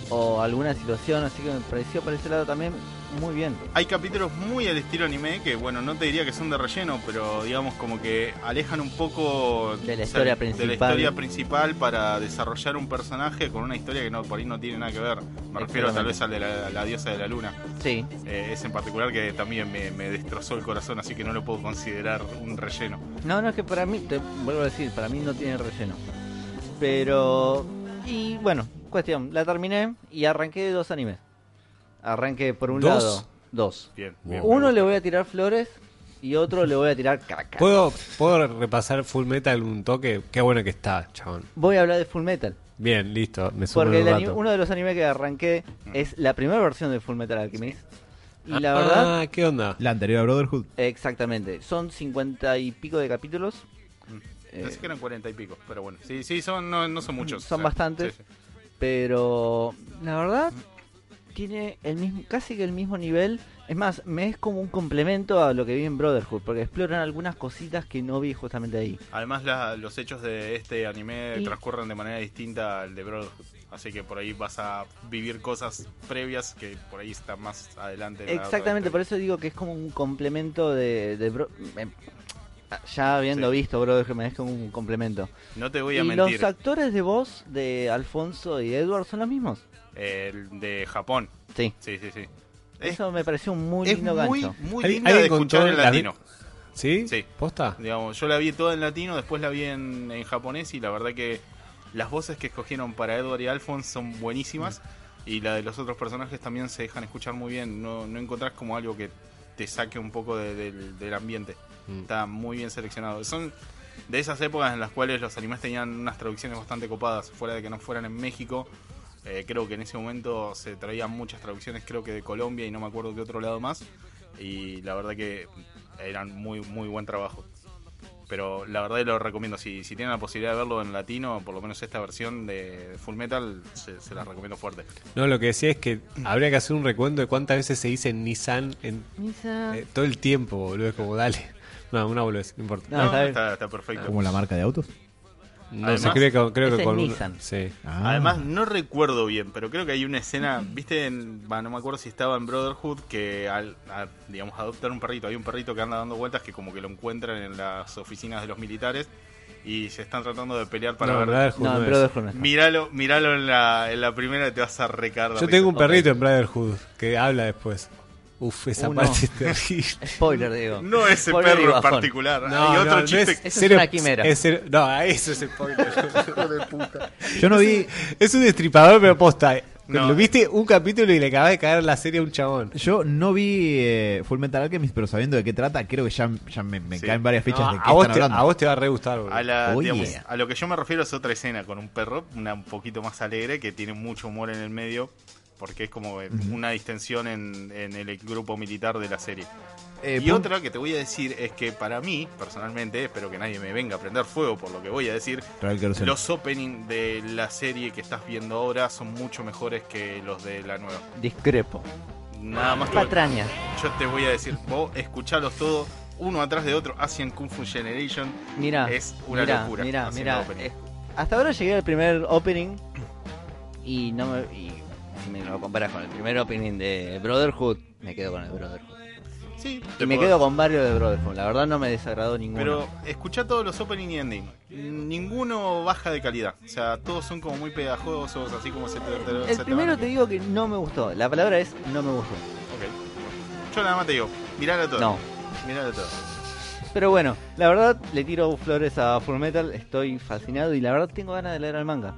Speaker 2: o alguna situación, así que me pareció por ese lado también muy bien.
Speaker 1: Hay capítulos muy al estilo anime que, bueno, no te diría que son de relleno, pero digamos como que alejan un poco
Speaker 2: De la
Speaker 1: o sea,
Speaker 2: historia
Speaker 1: de
Speaker 2: principal.
Speaker 1: la historia principal para desarrollar un personaje con una historia que no por ahí no tiene nada que ver. Me refiero tal vez al de la, la diosa de la luna.
Speaker 2: Sí,
Speaker 1: Eh, ese en particular que también me, me destrozó el corazón, así que no lo puedo considerar un relleno.
Speaker 2: no, no es que para mí, te vuelvo a decir, para mí no tiene relleno. Pero, y bueno, cuestión, la terminé y arranqué dos animes. Arranqué por un
Speaker 4: ¿Dos?
Speaker 2: lado, dos.
Speaker 1: Bien, bien.
Speaker 2: Uno le voy a tirar flores y otro le voy a tirar caca.
Speaker 4: ¿Puedo, ¿Puedo repasar Full Metal un toque? Qué bueno que está, chabón.
Speaker 2: Voy a hablar de Full Metal.
Speaker 4: Bien, listo. Me sumo
Speaker 2: Porque el
Speaker 4: un
Speaker 2: ani-
Speaker 4: rato.
Speaker 2: uno de los animes que arranqué es la primera versión de Full Metal Alchemist. Y la
Speaker 4: Ah,
Speaker 2: verdad,
Speaker 4: ¿qué onda?
Speaker 3: La anterior a Brotherhood.
Speaker 2: exactamente, son cincuenta y pico de capítulos. Eh,
Speaker 1: Pensé que eran cuarenta y pico, pero bueno. Sí, sí, son, no, no son muchos.
Speaker 2: Son
Speaker 1: o sea,
Speaker 2: bastantes.
Speaker 1: sí, sí.
Speaker 2: pero la verdad tiene el mismo, casi que el mismo nivel. Es más, me es como un complemento a lo que vi en Brotherhood, porque exploran algunas cositas que no vi justamente ahí.
Speaker 1: Además, la- los hechos de este anime
Speaker 2: Y-
Speaker 1: transcurren de manera distinta al de Brotherhood. Así que por ahí vas a vivir cosas previas que por ahí está más adelante.
Speaker 2: Exactamente, por eso digo que es como un complemento de... de Bro- ya habiendo visto Brotherhood, me es como un complemento.
Speaker 1: No te voy
Speaker 2: Y
Speaker 1: a
Speaker 2: los
Speaker 1: mentir.
Speaker 2: actores de voz de Alfonso y Edward son los mismos.
Speaker 1: El de Japón.
Speaker 2: Sí.
Speaker 1: Sí, sí, sí. Es,
Speaker 2: Eso me pareció un muy
Speaker 1: es
Speaker 2: lindo
Speaker 1: muy,
Speaker 2: gancho.
Speaker 1: muy
Speaker 4: ¿Al-
Speaker 1: linda de escuchar en
Speaker 4: la-
Speaker 1: latino.
Speaker 4: ¿Sí?
Speaker 1: Sí.
Speaker 4: ¿Posta?
Speaker 1: Digamos, yo la vi toda en latino, después la vi en, en japonés y la verdad que las voces que escogieron para Edward y Alphonse son buenísimas y la de los otros personajes también se dejan escuchar muy bien. No, no encontrás como algo que te saque un poco de- del, del ambiente.
Speaker 4: Mm.
Speaker 1: Está muy bien seleccionado. Son de esas épocas en las cuales los animes tenían unas traducciones bastante copadas, fuera de que no fueran en México. Eh, creo que en ese momento se traían muchas traducciones, creo que de Colombia y no me acuerdo de otro lado más. Y la verdad que eran muy, muy buen trabajo. Pero la verdad lo recomiendo. Si, si tienen la posibilidad de verlo en latino, por lo menos esta versión de Full Metal, se, se las recomiendo fuerte.
Speaker 4: No, lo que decía es que habría que hacer un recuento de cuántas veces se dice Nissan en eh, todo el tiempo, boludo. Es como, dale. No, una boludez, no importa.
Speaker 2: No,
Speaker 1: No,
Speaker 2: está
Speaker 1: está, está perfecto.
Speaker 3: Como la marca de autos.
Speaker 4: No
Speaker 1: Además,
Speaker 4: se cree que, creo
Speaker 2: ese
Speaker 4: que con
Speaker 2: Nissan.
Speaker 4: Sí.
Speaker 3: Ah.
Speaker 1: Además, no recuerdo bien, pero creo que hay una escena, viste, en, bah, no me acuerdo si estaba en Brotherhood, que al, a, digamos, adoptar un perrito, hay un perrito que anda dando vueltas que como que lo encuentran en las oficinas de los militares y se están tratando de pelear para
Speaker 4: No,
Speaker 1: ver.
Speaker 4: Brotherhood
Speaker 2: No,
Speaker 4: no
Speaker 2: en
Speaker 4: es.
Speaker 2: Brotherhood.
Speaker 1: Míralo, míralo en la, en la primera y te vas a recar. de
Speaker 4: Yo tengo un perrito en Brotherhood que habla después. Uf, esa
Speaker 2: no.
Speaker 4: parte es terrible.
Speaker 2: Spoiler, digo.
Speaker 1: No ese
Speaker 2: Spoiler
Speaker 1: perro en particular.
Speaker 4: No,
Speaker 1: Hay otro
Speaker 4: no, no
Speaker 1: chiste.
Speaker 4: es-
Speaker 2: es
Speaker 4: serio-
Speaker 2: una quimera.
Speaker 4: es no, eso es spoiler. *laughs*
Speaker 3: Yo no vi.
Speaker 4: es un destripador, pero posta.
Speaker 1: No.
Speaker 4: Lo viste un capítulo y le acabas de caer la serie a un chabón.
Speaker 3: Yo no vi eh, Full Metal Alchemist, pero sabiendo de qué trata, creo que ya, ya me, me
Speaker 1: Sí.
Speaker 3: caen varias fichas
Speaker 4: No,
Speaker 3: de qué
Speaker 4: a, vos
Speaker 3: están
Speaker 4: te,
Speaker 3: hablando.
Speaker 4: a vos te va a re gustar, boludo.
Speaker 1: A, la-
Speaker 3: Oh,
Speaker 1: digamos,
Speaker 3: yeah.
Speaker 1: a lo que yo me refiero es otra escena con un perro, una un poquito más alegre, que tiene mucho humor en el medio, porque es como una distensión en, en el grupo militar de la serie.
Speaker 3: Eh,
Speaker 1: y otra que te voy a decir es que para mí, personalmente, espero que nadie me venga a prender fuego por lo que voy a decir, los openings de la serie que estás viendo ahora son mucho mejores que los de la nueva.
Speaker 2: Discrepo.
Speaker 1: Nada más que
Speaker 2: Patraña.
Speaker 1: yo te voy a decir, vos escuchalos todos, uno atrás de otro, Asian Kung Fu Generation.
Speaker 2: Mira,
Speaker 1: Es una locura
Speaker 2: Mira,
Speaker 1: haciendo
Speaker 2: mira.
Speaker 1: opening.
Speaker 2: eh, hasta ahora llegué al primer opening y no me. Y si me lo comparas con el primer opening de Brotherhood, me quedo con el Brotherhood.
Speaker 1: Sí,
Speaker 2: Y
Speaker 1: te
Speaker 2: me quedo con varios de Brotherhood. La verdad no me desagradó ninguno.
Speaker 1: Pero escucha todos los opening y ending. Ninguno baja de calidad. O sea, todos son como muy pegajosos, así como se te, te- se
Speaker 2: el
Speaker 1: te
Speaker 2: primero
Speaker 1: van.
Speaker 2: te digo que no me gustó. La palabra es no me gustó.
Speaker 1: Ok. Yo nada más te digo, mirala todo.
Speaker 2: No.
Speaker 1: Mirala todo.
Speaker 2: Pero bueno, la verdad le tiro flores a Full Metal. Estoy fascinado y la verdad tengo ganas de leer al manga.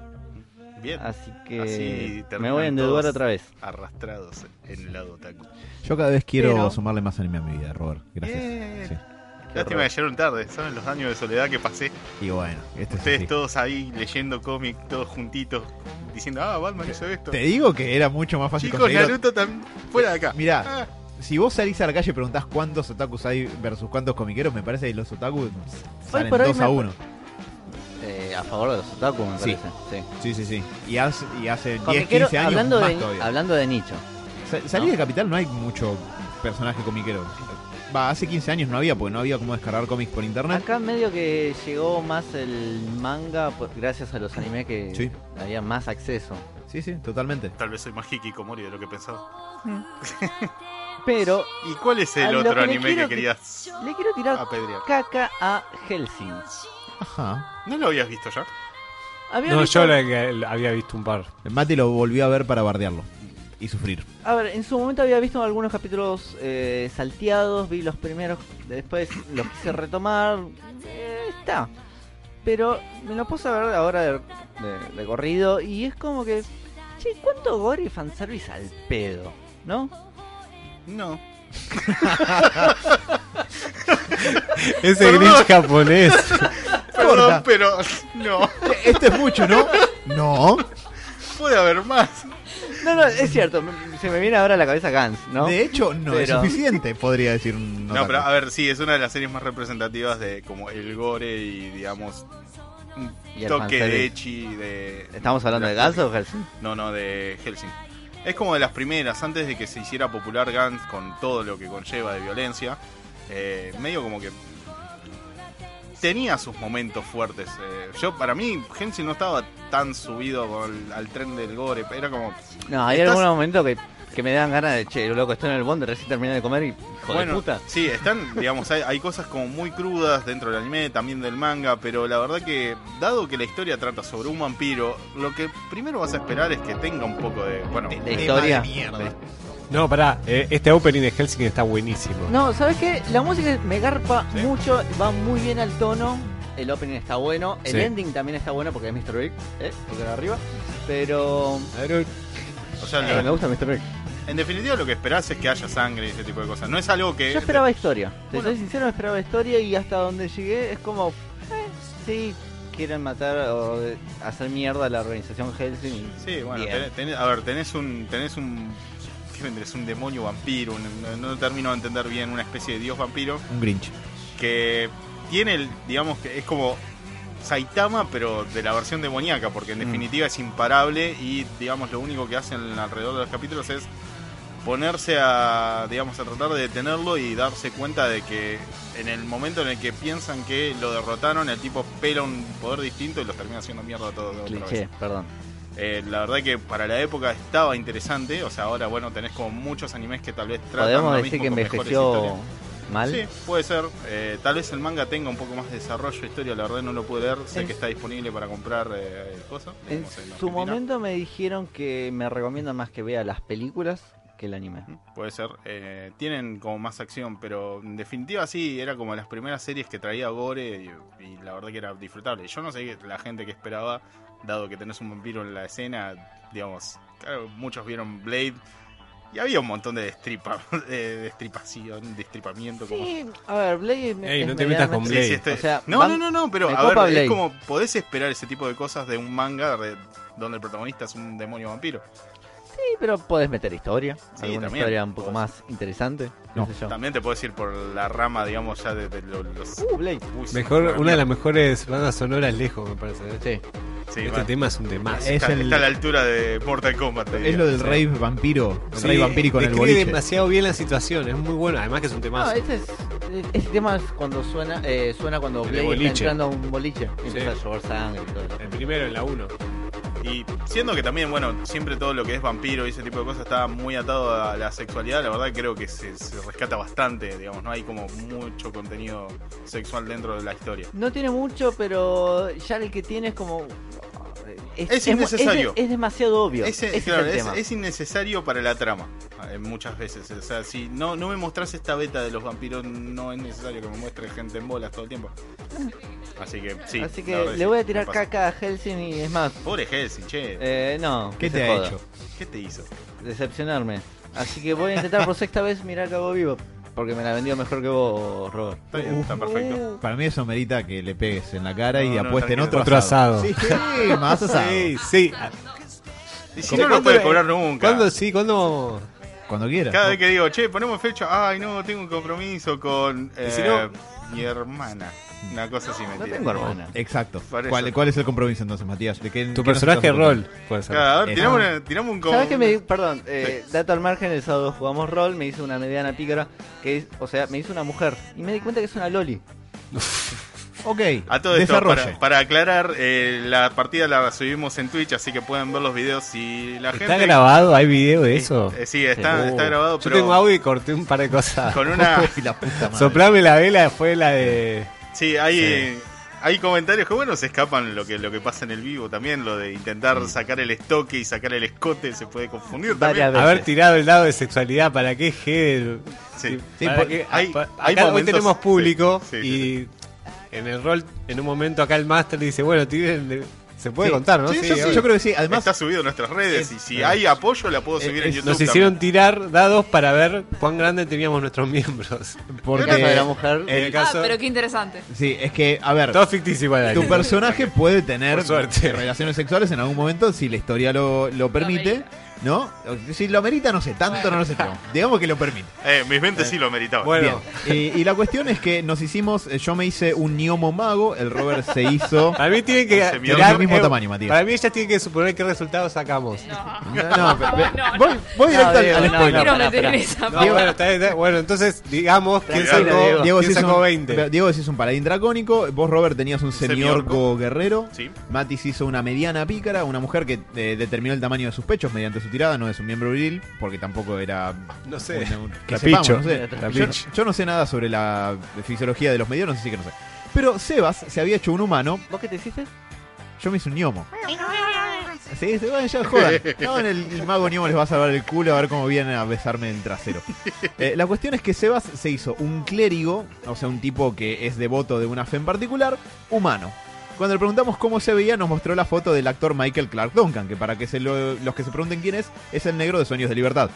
Speaker 1: Bien.
Speaker 2: Así que
Speaker 1: Así
Speaker 2: me voy a endeudar otra vez.
Speaker 1: Arrastrados en el lado otaku.
Speaker 3: Yo cada vez quiero
Speaker 2: Pero-
Speaker 3: sumarle más anime a mi vida, Robert. Gracias. Sí.
Speaker 1: Lástima que llegaron tarde. ¿Saben los años de soledad que pasé?
Speaker 3: Y bueno, este es
Speaker 1: Ustedes todos ahí leyendo cómics, todos juntitos, diciendo, ah, Batman hizo esto.
Speaker 3: Te digo que era mucho más fácil
Speaker 1: Chicos,
Speaker 3: conseguirlo.
Speaker 1: Naruto también fuera de acá.
Speaker 3: Mirá,
Speaker 1: Ah,
Speaker 3: si vos salís a la calle y preguntás cuántos otakus hay versus cuántos comiqueros, me parece que los otakus salen
Speaker 2: por hoy
Speaker 3: 2 a
Speaker 2: me-
Speaker 3: 1.
Speaker 2: Eh, a favor de los otaku, me
Speaker 3: Sí.
Speaker 2: parece. Sí.
Speaker 3: Sí, sí, sí. Y hace, y hace 10,
Speaker 2: Comiquero,
Speaker 3: 15 años
Speaker 2: hablando,
Speaker 3: más
Speaker 2: de,
Speaker 3: todavía.
Speaker 2: hablando de nicho.
Speaker 3: Sa- salí
Speaker 2: ¿no?
Speaker 3: de Capital no hay mucho personaje comiquero. Va, hace 15 años no había, porque no había cómo descargar cómics por internet.
Speaker 2: Acá medio que llegó más el manga por- gracias a los animes que
Speaker 3: Sí.
Speaker 2: había más acceso.
Speaker 3: Sí, sí, totalmente.
Speaker 1: Tal vez soy más hikikomori de lo que pensaba. *laughs*
Speaker 2: Pero
Speaker 1: ¿Y cuál es
Speaker 2: A
Speaker 1: el otro
Speaker 2: que
Speaker 1: anime que
Speaker 2: quiero que-
Speaker 1: querías
Speaker 2: le quiero tirar
Speaker 1: apedrear?
Speaker 2: caca a Helsing.
Speaker 3: Ajá.
Speaker 1: ¿No lo habías visto ya?
Speaker 2: Había
Speaker 4: No,
Speaker 2: visto-
Speaker 4: yo había visto un par.
Speaker 3: Mati lo volvió a ver para bardearlo y sufrir.
Speaker 2: A ver, en su momento había visto algunos capítulos eh, salteados, vi los primeros, después los quise retomar. eh, está. Pero me lo puse a ver ahora de, de- de corrido y es como que. Che, ¿cuánto gore y fanservice al pedo? ¿No?
Speaker 1: No. *laughs*
Speaker 4: Ese
Speaker 1: Perdón.
Speaker 4: Grinch japonés.
Speaker 1: Perdón,
Speaker 3: Corta.
Speaker 1: pero no.
Speaker 3: Esto es mucho, ¿no? No.
Speaker 1: Puede haber más.
Speaker 2: No, no, es cierto. Se me viene ahora a la cabeza Gans, ¿no?
Speaker 3: De hecho, no es suficiente, podría decir un
Speaker 1: No,
Speaker 3: otaku.
Speaker 1: pero a ver, sí, es una de las series más representativas de como el gore y digamos un
Speaker 2: Y el
Speaker 1: toque de echi de
Speaker 2: ¿Estamos hablando de Gans o Helsing?
Speaker 1: No, no, de Helsing. Es como de las primeras, antes de que se hiciera popular Gans con todo lo que conlleva de violencia. eh, medio como que tenía sus momentos fuertes. eh. yo, para mí, Helsing no estaba tan subido al tren del gore. Era como,
Speaker 2: No, hay
Speaker 1: Estás-
Speaker 2: algunos momentos que, que me dan ganas de, che, loco, estoy en el bond, recién terminé de comer y hijo de puta.
Speaker 1: Sí, están, *laughs* digamos, hay, hay cosas como muy crudas dentro del anime, también del manga, pero la verdad que, dado que la historia trata sobre un vampiro, lo que primero vas a esperar es que tenga un poco de, bueno,
Speaker 2: De historia.
Speaker 3: de mierda.
Speaker 4: No, pará, eh, este opening de Helsinki está buenísimo.
Speaker 2: No, ¿sabes qué? La música me garpa mucho, va muy bien al tono. El opening está bueno, el
Speaker 4: Sí.
Speaker 2: ending también está bueno porque es Mr. Big, ¿eh? Porque era arriba. Pero.
Speaker 4: Pero-
Speaker 1: o sea,
Speaker 2: eh,
Speaker 1: lo-
Speaker 2: me gusta Mr. Big.
Speaker 1: En definitiva lo que esperás es que haya sangre y ese tipo de cosas. No es algo que...
Speaker 2: Yo esperaba historia. Te
Speaker 1: Bueno.
Speaker 2: soy sincero, esperaba historia y hasta donde llegué es como. Eh, sí, quieren matar o de- hacer mierda a la organización Helsing.
Speaker 1: Sí, bueno, tenés, tenés- a ver, tenés un... Tenés un ¿Qué vendrés? Un demonio vampiro, un- no termino de entender bien, una especie de dios vampiro
Speaker 3: Un Grinch.
Speaker 1: que tiene, el, digamos que es como Saitama, pero de la versión demoníaca, porque en
Speaker 2: Mm.
Speaker 1: definitiva es imparable y, digamos, lo único que hacen alrededor de los capítulos es ponerse a, digamos, a tratar de detenerlo y darse cuenta de que en el momento en el que piensan que lo derrotaron, el tipo pela un poder distinto y los termina haciendo mierda a todos de otra vez.
Speaker 2: perdón.
Speaker 1: Eh, la verdad que para la época estaba interesante, o sea, ahora, bueno, tenés como muchos animes que tal vez tratan
Speaker 2: Podemos
Speaker 1: lo
Speaker 2: decir
Speaker 1: mismo
Speaker 2: que
Speaker 1: con
Speaker 2: envejeció mal.
Speaker 1: Sí, puede ser. Eh, tal vez el manga tenga un poco más de desarrollo de historia. La verdad no lo pude leer. Sé
Speaker 2: En-
Speaker 1: que está disponible para comprar eh, cosas.
Speaker 2: En
Speaker 1: en
Speaker 2: su momento me dijeron que me recomiendan más que vea las películas que el anime.
Speaker 1: Puede ser. Eh, tienen como más acción, pero en definitiva sí, era como las primeras series que traía Gore y, y la verdad que era disfrutable. Yo no sé la gente que esperaba, dado que tenés un vampiro en la escena, digamos, claro, muchos vieron Blade y había un montón de destripa, *laughs* de destripación, destripamiento. Como...
Speaker 2: Sí, a ver, Blade
Speaker 4: Ey,
Speaker 2: es
Speaker 4: no te metas con Blade.
Speaker 1: Sí, sí, este-
Speaker 2: O sea,
Speaker 1: no,
Speaker 2: van-
Speaker 1: no, no, no, pero
Speaker 2: me
Speaker 1: a ver,
Speaker 2: Blade.
Speaker 1: es como podés esperar ese tipo de cosas de un manga de- donde el protagonista es un demonio vampiro.
Speaker 2: Sí, pero podés meter historia.
Speaker 1: Sí,
Speaker 2: alguna
Speaker 1: también.
Speaker 2: historia un poco más interesante.
Speaker 3: No,
Speaker 2: sé yo.
Speaker 1: También te puedes ir por la rama, digamos, ya de, de lo- los...
Speaker 2: Uh, Blade.
Speaker 1: Uy,
Speaker 4: Mejor, una de
Speaker 1: la
Speaker 4: las mejores bandas sonoras lejos, me parece. ¿eh?
Speaker 2: Sí.
Speaker 1: mierda. Sí,
Speaker 4: este tema es un tema.
Speaker 3: Es
Speaker 1: está,
Speaker 3: el-
Speaker 1: está a la altura de Mortal Kombat.
Speaker 3: Es lo del
Speaker 1: Sí.
Speaker 3: rey vampiro. El rey vampírico en el boliche.
Speaker 4: demasiado bien la situación, es muy bueno. Además que es un
Speaker 2: No,
Speaker 4: temazo.
Speaker 2: este, es, este tema es cuando suena eh, suena cuando Blade
Speaker 4: boliche.
Speaker 2: está entrando a un boliche y
Speaker 4: Sí.
Speaker 2: empieza a llover sangre y todo.
Speaker 4: El primero en la 1.
Speaker 1: Y siendo que también, bueno, siempre todo lo que es vampiro y ese tipo de cosas está muy atado a la sexualidad, la verdad creo que se, rescata bastante, digamos, no hay como mucho contenido sexual dentro de la historia.
Speaker 2: No tiene mucho, pero ya el que tiene es como...
Speaker 1: Es innecesario.
Speaker 2: Es, demasiado obvio.
Speaker 1: Ese-
Speaker 2: Ese
Speaker 1: claro,
Speaker 2: es
Speaker 1: innecesario para la trama, eh, muchas veces. O sea, si no, no me mostrás esta beta de los vampiros, no es necesario que me muestre gente en bolas todo el tiempo. Así que sí.
Speaker 2: Así que le
Speaker 1: sí,
Speaker 2: voy a tirar caca a Helsing y es más.
Speaker 1: Pobre Helsing, che.
Speaker 2: Eh, no.
Speaker 3: ¿Qué
Speaker 2: que
Speaker 3: te ha
Speaker 2: joda.
Speaker 3: hecho?
Speaker 1: ¿Qué te hizo?
Speaker 2: Decepcionarme. Así que voy a intentar por sexta vez mirar Cabo Vivo. Porque me la vendió mejor que vos, Robert.
Speaker 1: Está bien, está perfecto.
Speaker 3: Para mí eso merita que le pegues en la cara y
Speaker 1: No, no,
Speaker 3: apuesten
Speaker 1: tranquilo.
Speaker 3: otro,
Speaker 4: Otro asado.
Speaker 3: Sí, sí, más asado.
Speaker 4: Sí, sí.
Speaker 1: Y si
Speaker 4: ¿Cómo-
Speaker 1: no, no
Speaker 4: cuándo
Speaker 1: puede cobrar nunca.
Speaker 4: ¿Cuándo sí? ¿Cuándo?
Speaker 3: Cuando quieras.
Speaker 1: Cada vez que digo, che, ponemos fecha, ay, no, tengo un compromiso con eh,
Speaker 4: Y si no-
Speaker 1: mi hermana. Una cosa así,
Speaker 2: No
Speaker 1: mentira.
Speaker 2: tengo hermana.
Speaker 3: Exacto. ¿Cuál, cuál es el compromiso entonces, Matías? ¿De qué,
Speaker 4: Tu
Speaker 3: qué
Speaker 4: personaje rol puede ser.
Speaker 1: Claro, a ver,
Speaker 3: Eh,
Speaker 1: tiramos,
Speaker 3: no.
Speaker 1: una- tiramos un
Speaker 2: ¿Sabes qué me di- Perdón, eh, dato al margen, el sábado jugamos rol, me hizo una mediana pícara, que es, o sea, me hizo una mujer, y me di cuenta que es una loli.
Speaker 3: Ok,
Speaker 1: A todo esto, para, para aclarar, eh, la partida la subimos en Twitch, así que pueden ver los videos y la
Speaker 4: ¿Está
Speaker 1: gente...
Speaker 4: grabado? ¿Hay video de eso?
Speaker 1: Eh, sí, está, está grabado,
Speaker 4: Yo
Speaker 1: pero
Speaker 4: tengo audio y corté un par de cosas.
Speaker 1: con una...
Speaker 3: La puta madre.
Speaker 4: Soplame la vela fue la de.
Speaker 1: Sí, hay, hay comentarios que, bueno, se escapan lo que, lo que pasa en el vivo también, lo de intentar sacar el estoque y sacar el escote se puede confundir
Speaker 2: Varias
Speaker 1: también.
Speaker 4: Haber tirado el lado de sexualidad, ¿para qué G?
Speaker 1: Sí.
Speaker 3: Sí,
Speaker 4: Para
Speaker 3: por-
Speaker 4: que-
Speaker 1: hay-
Speaker 4: pa-
Speaker 1: hay
Speaker 4: acá hoy tenemos público
Speaker 1: sí, sí,
Speaker 4: y en el rol, en un momento acá el máster dice, bueno, tiren, se puede
Speaker 3: Sí.
Speaker 4: contar, ¿no?
Speaker 3: Sí, yo,
Speaker 4: obvio.
Speaker 3: yo creo que sí. Además,
Speaker 1: Está subido en nuestras redes y si
Speaker 3: es-
Speaker 1: hay apoyo la puedo
Speaker 3: es-
Speaker 1: subir en
Speaker 3: es-
Speaker 1: YouTube.
Speaker 4: Nos
Speaker 1: también.
Speaker 4: hicieron tirar dados para ver cuán grande teníamos nuestros miembros. *laughs*
Speaker 3: porque...
Speaker 2: En de la mujer,
Speaker 4: En el
Speaker 5: Ah,
Speaker 4: caso,
Speaker 5: pero qué interesante.
Speaker 3: Sí, es que, a ver,
Speaker 4: todo ficticio igual.
Speaker 3: tu personaje puede tener
Speaker 4: Por suerte.
Speaker 3: relaciones sexuales en algún momento si la historia lo, lo permite. ¿No? Si lo amerita, no sé, tanto no lo sé. pero *laughs* digamos que lo permite.
Speaker 1: Eh, mis 20 sí lo meritaban.
Speaker 4: Bueno,
Speaker 3: Bien. Y, y la cuestión es que nos hicimos, eh, yo me hice un Niomo mago, el Robert se hizo...
Speaker 4: para mí tiene que
Speaker 1: Se
Speaker 4: tirar-
Speaker 3: mismo
Speaker 4: eh,
Speaker 3: tamaño, Matías.
Speaker 4: Para mí ellas tienen que suponer qué resultado sacamos.
Speaker 5: No.
Speaker 3: Voy, voy directo
Speaker 2: No,
Speaker 3: al-
Speaker 2: Diego,
Speaker 3: al spoiler.
Speaker 5: esa
Speaker 4: No, bueno, está bien, está bien. Bueno, entonces digamos quién sacó,
Speaker 2: Diego.
Speaker 3: Diego
Speaker 4: quién sacó
Speaker 3: un,
Speaker 4: 20.
Speaker 3: Diego sí es un paladín dracónico, vos Robert tenías un
Speaker 1: Semiorco.
Speaker 3: semiorco guerrero,
Speaker 1: Sí.
Speaker 3: Matis hizo una mediana pícara, una mujer que eh, determinó el tamaño de sus pechos mediante su tirada, no de su miembro viril, porque tampoco era...
Speaker 4: No sé.
Speaker 3: un- un- que
Speaker 4: Trapicho.
Speaker 3: sepamos, no sé. Yo, no sé nada sobre la fisiología de los medianos, así que no sé. Pero Sebas se había hecho un humano,
Speaker 2: ¿vos qué te hiciste?
Speaker 3: yo me hice un gnomo. Sí, se van ya jodan. No, en el, el mago gnomo les va a salvar el culo a ver cómo vienen a besarme en el trasero. *laughs* Eh, la cuestión es que Sebas se hizo un clérigo, o sea, un tipo que es devoto de una fe en particular, humano. Cuando le preguntamos cómo se veía, nos mostró la foto del actor Michael Clark Duncan, que para que se lo- los que se pregunten quién es, es el negro de Sueños de Libertad.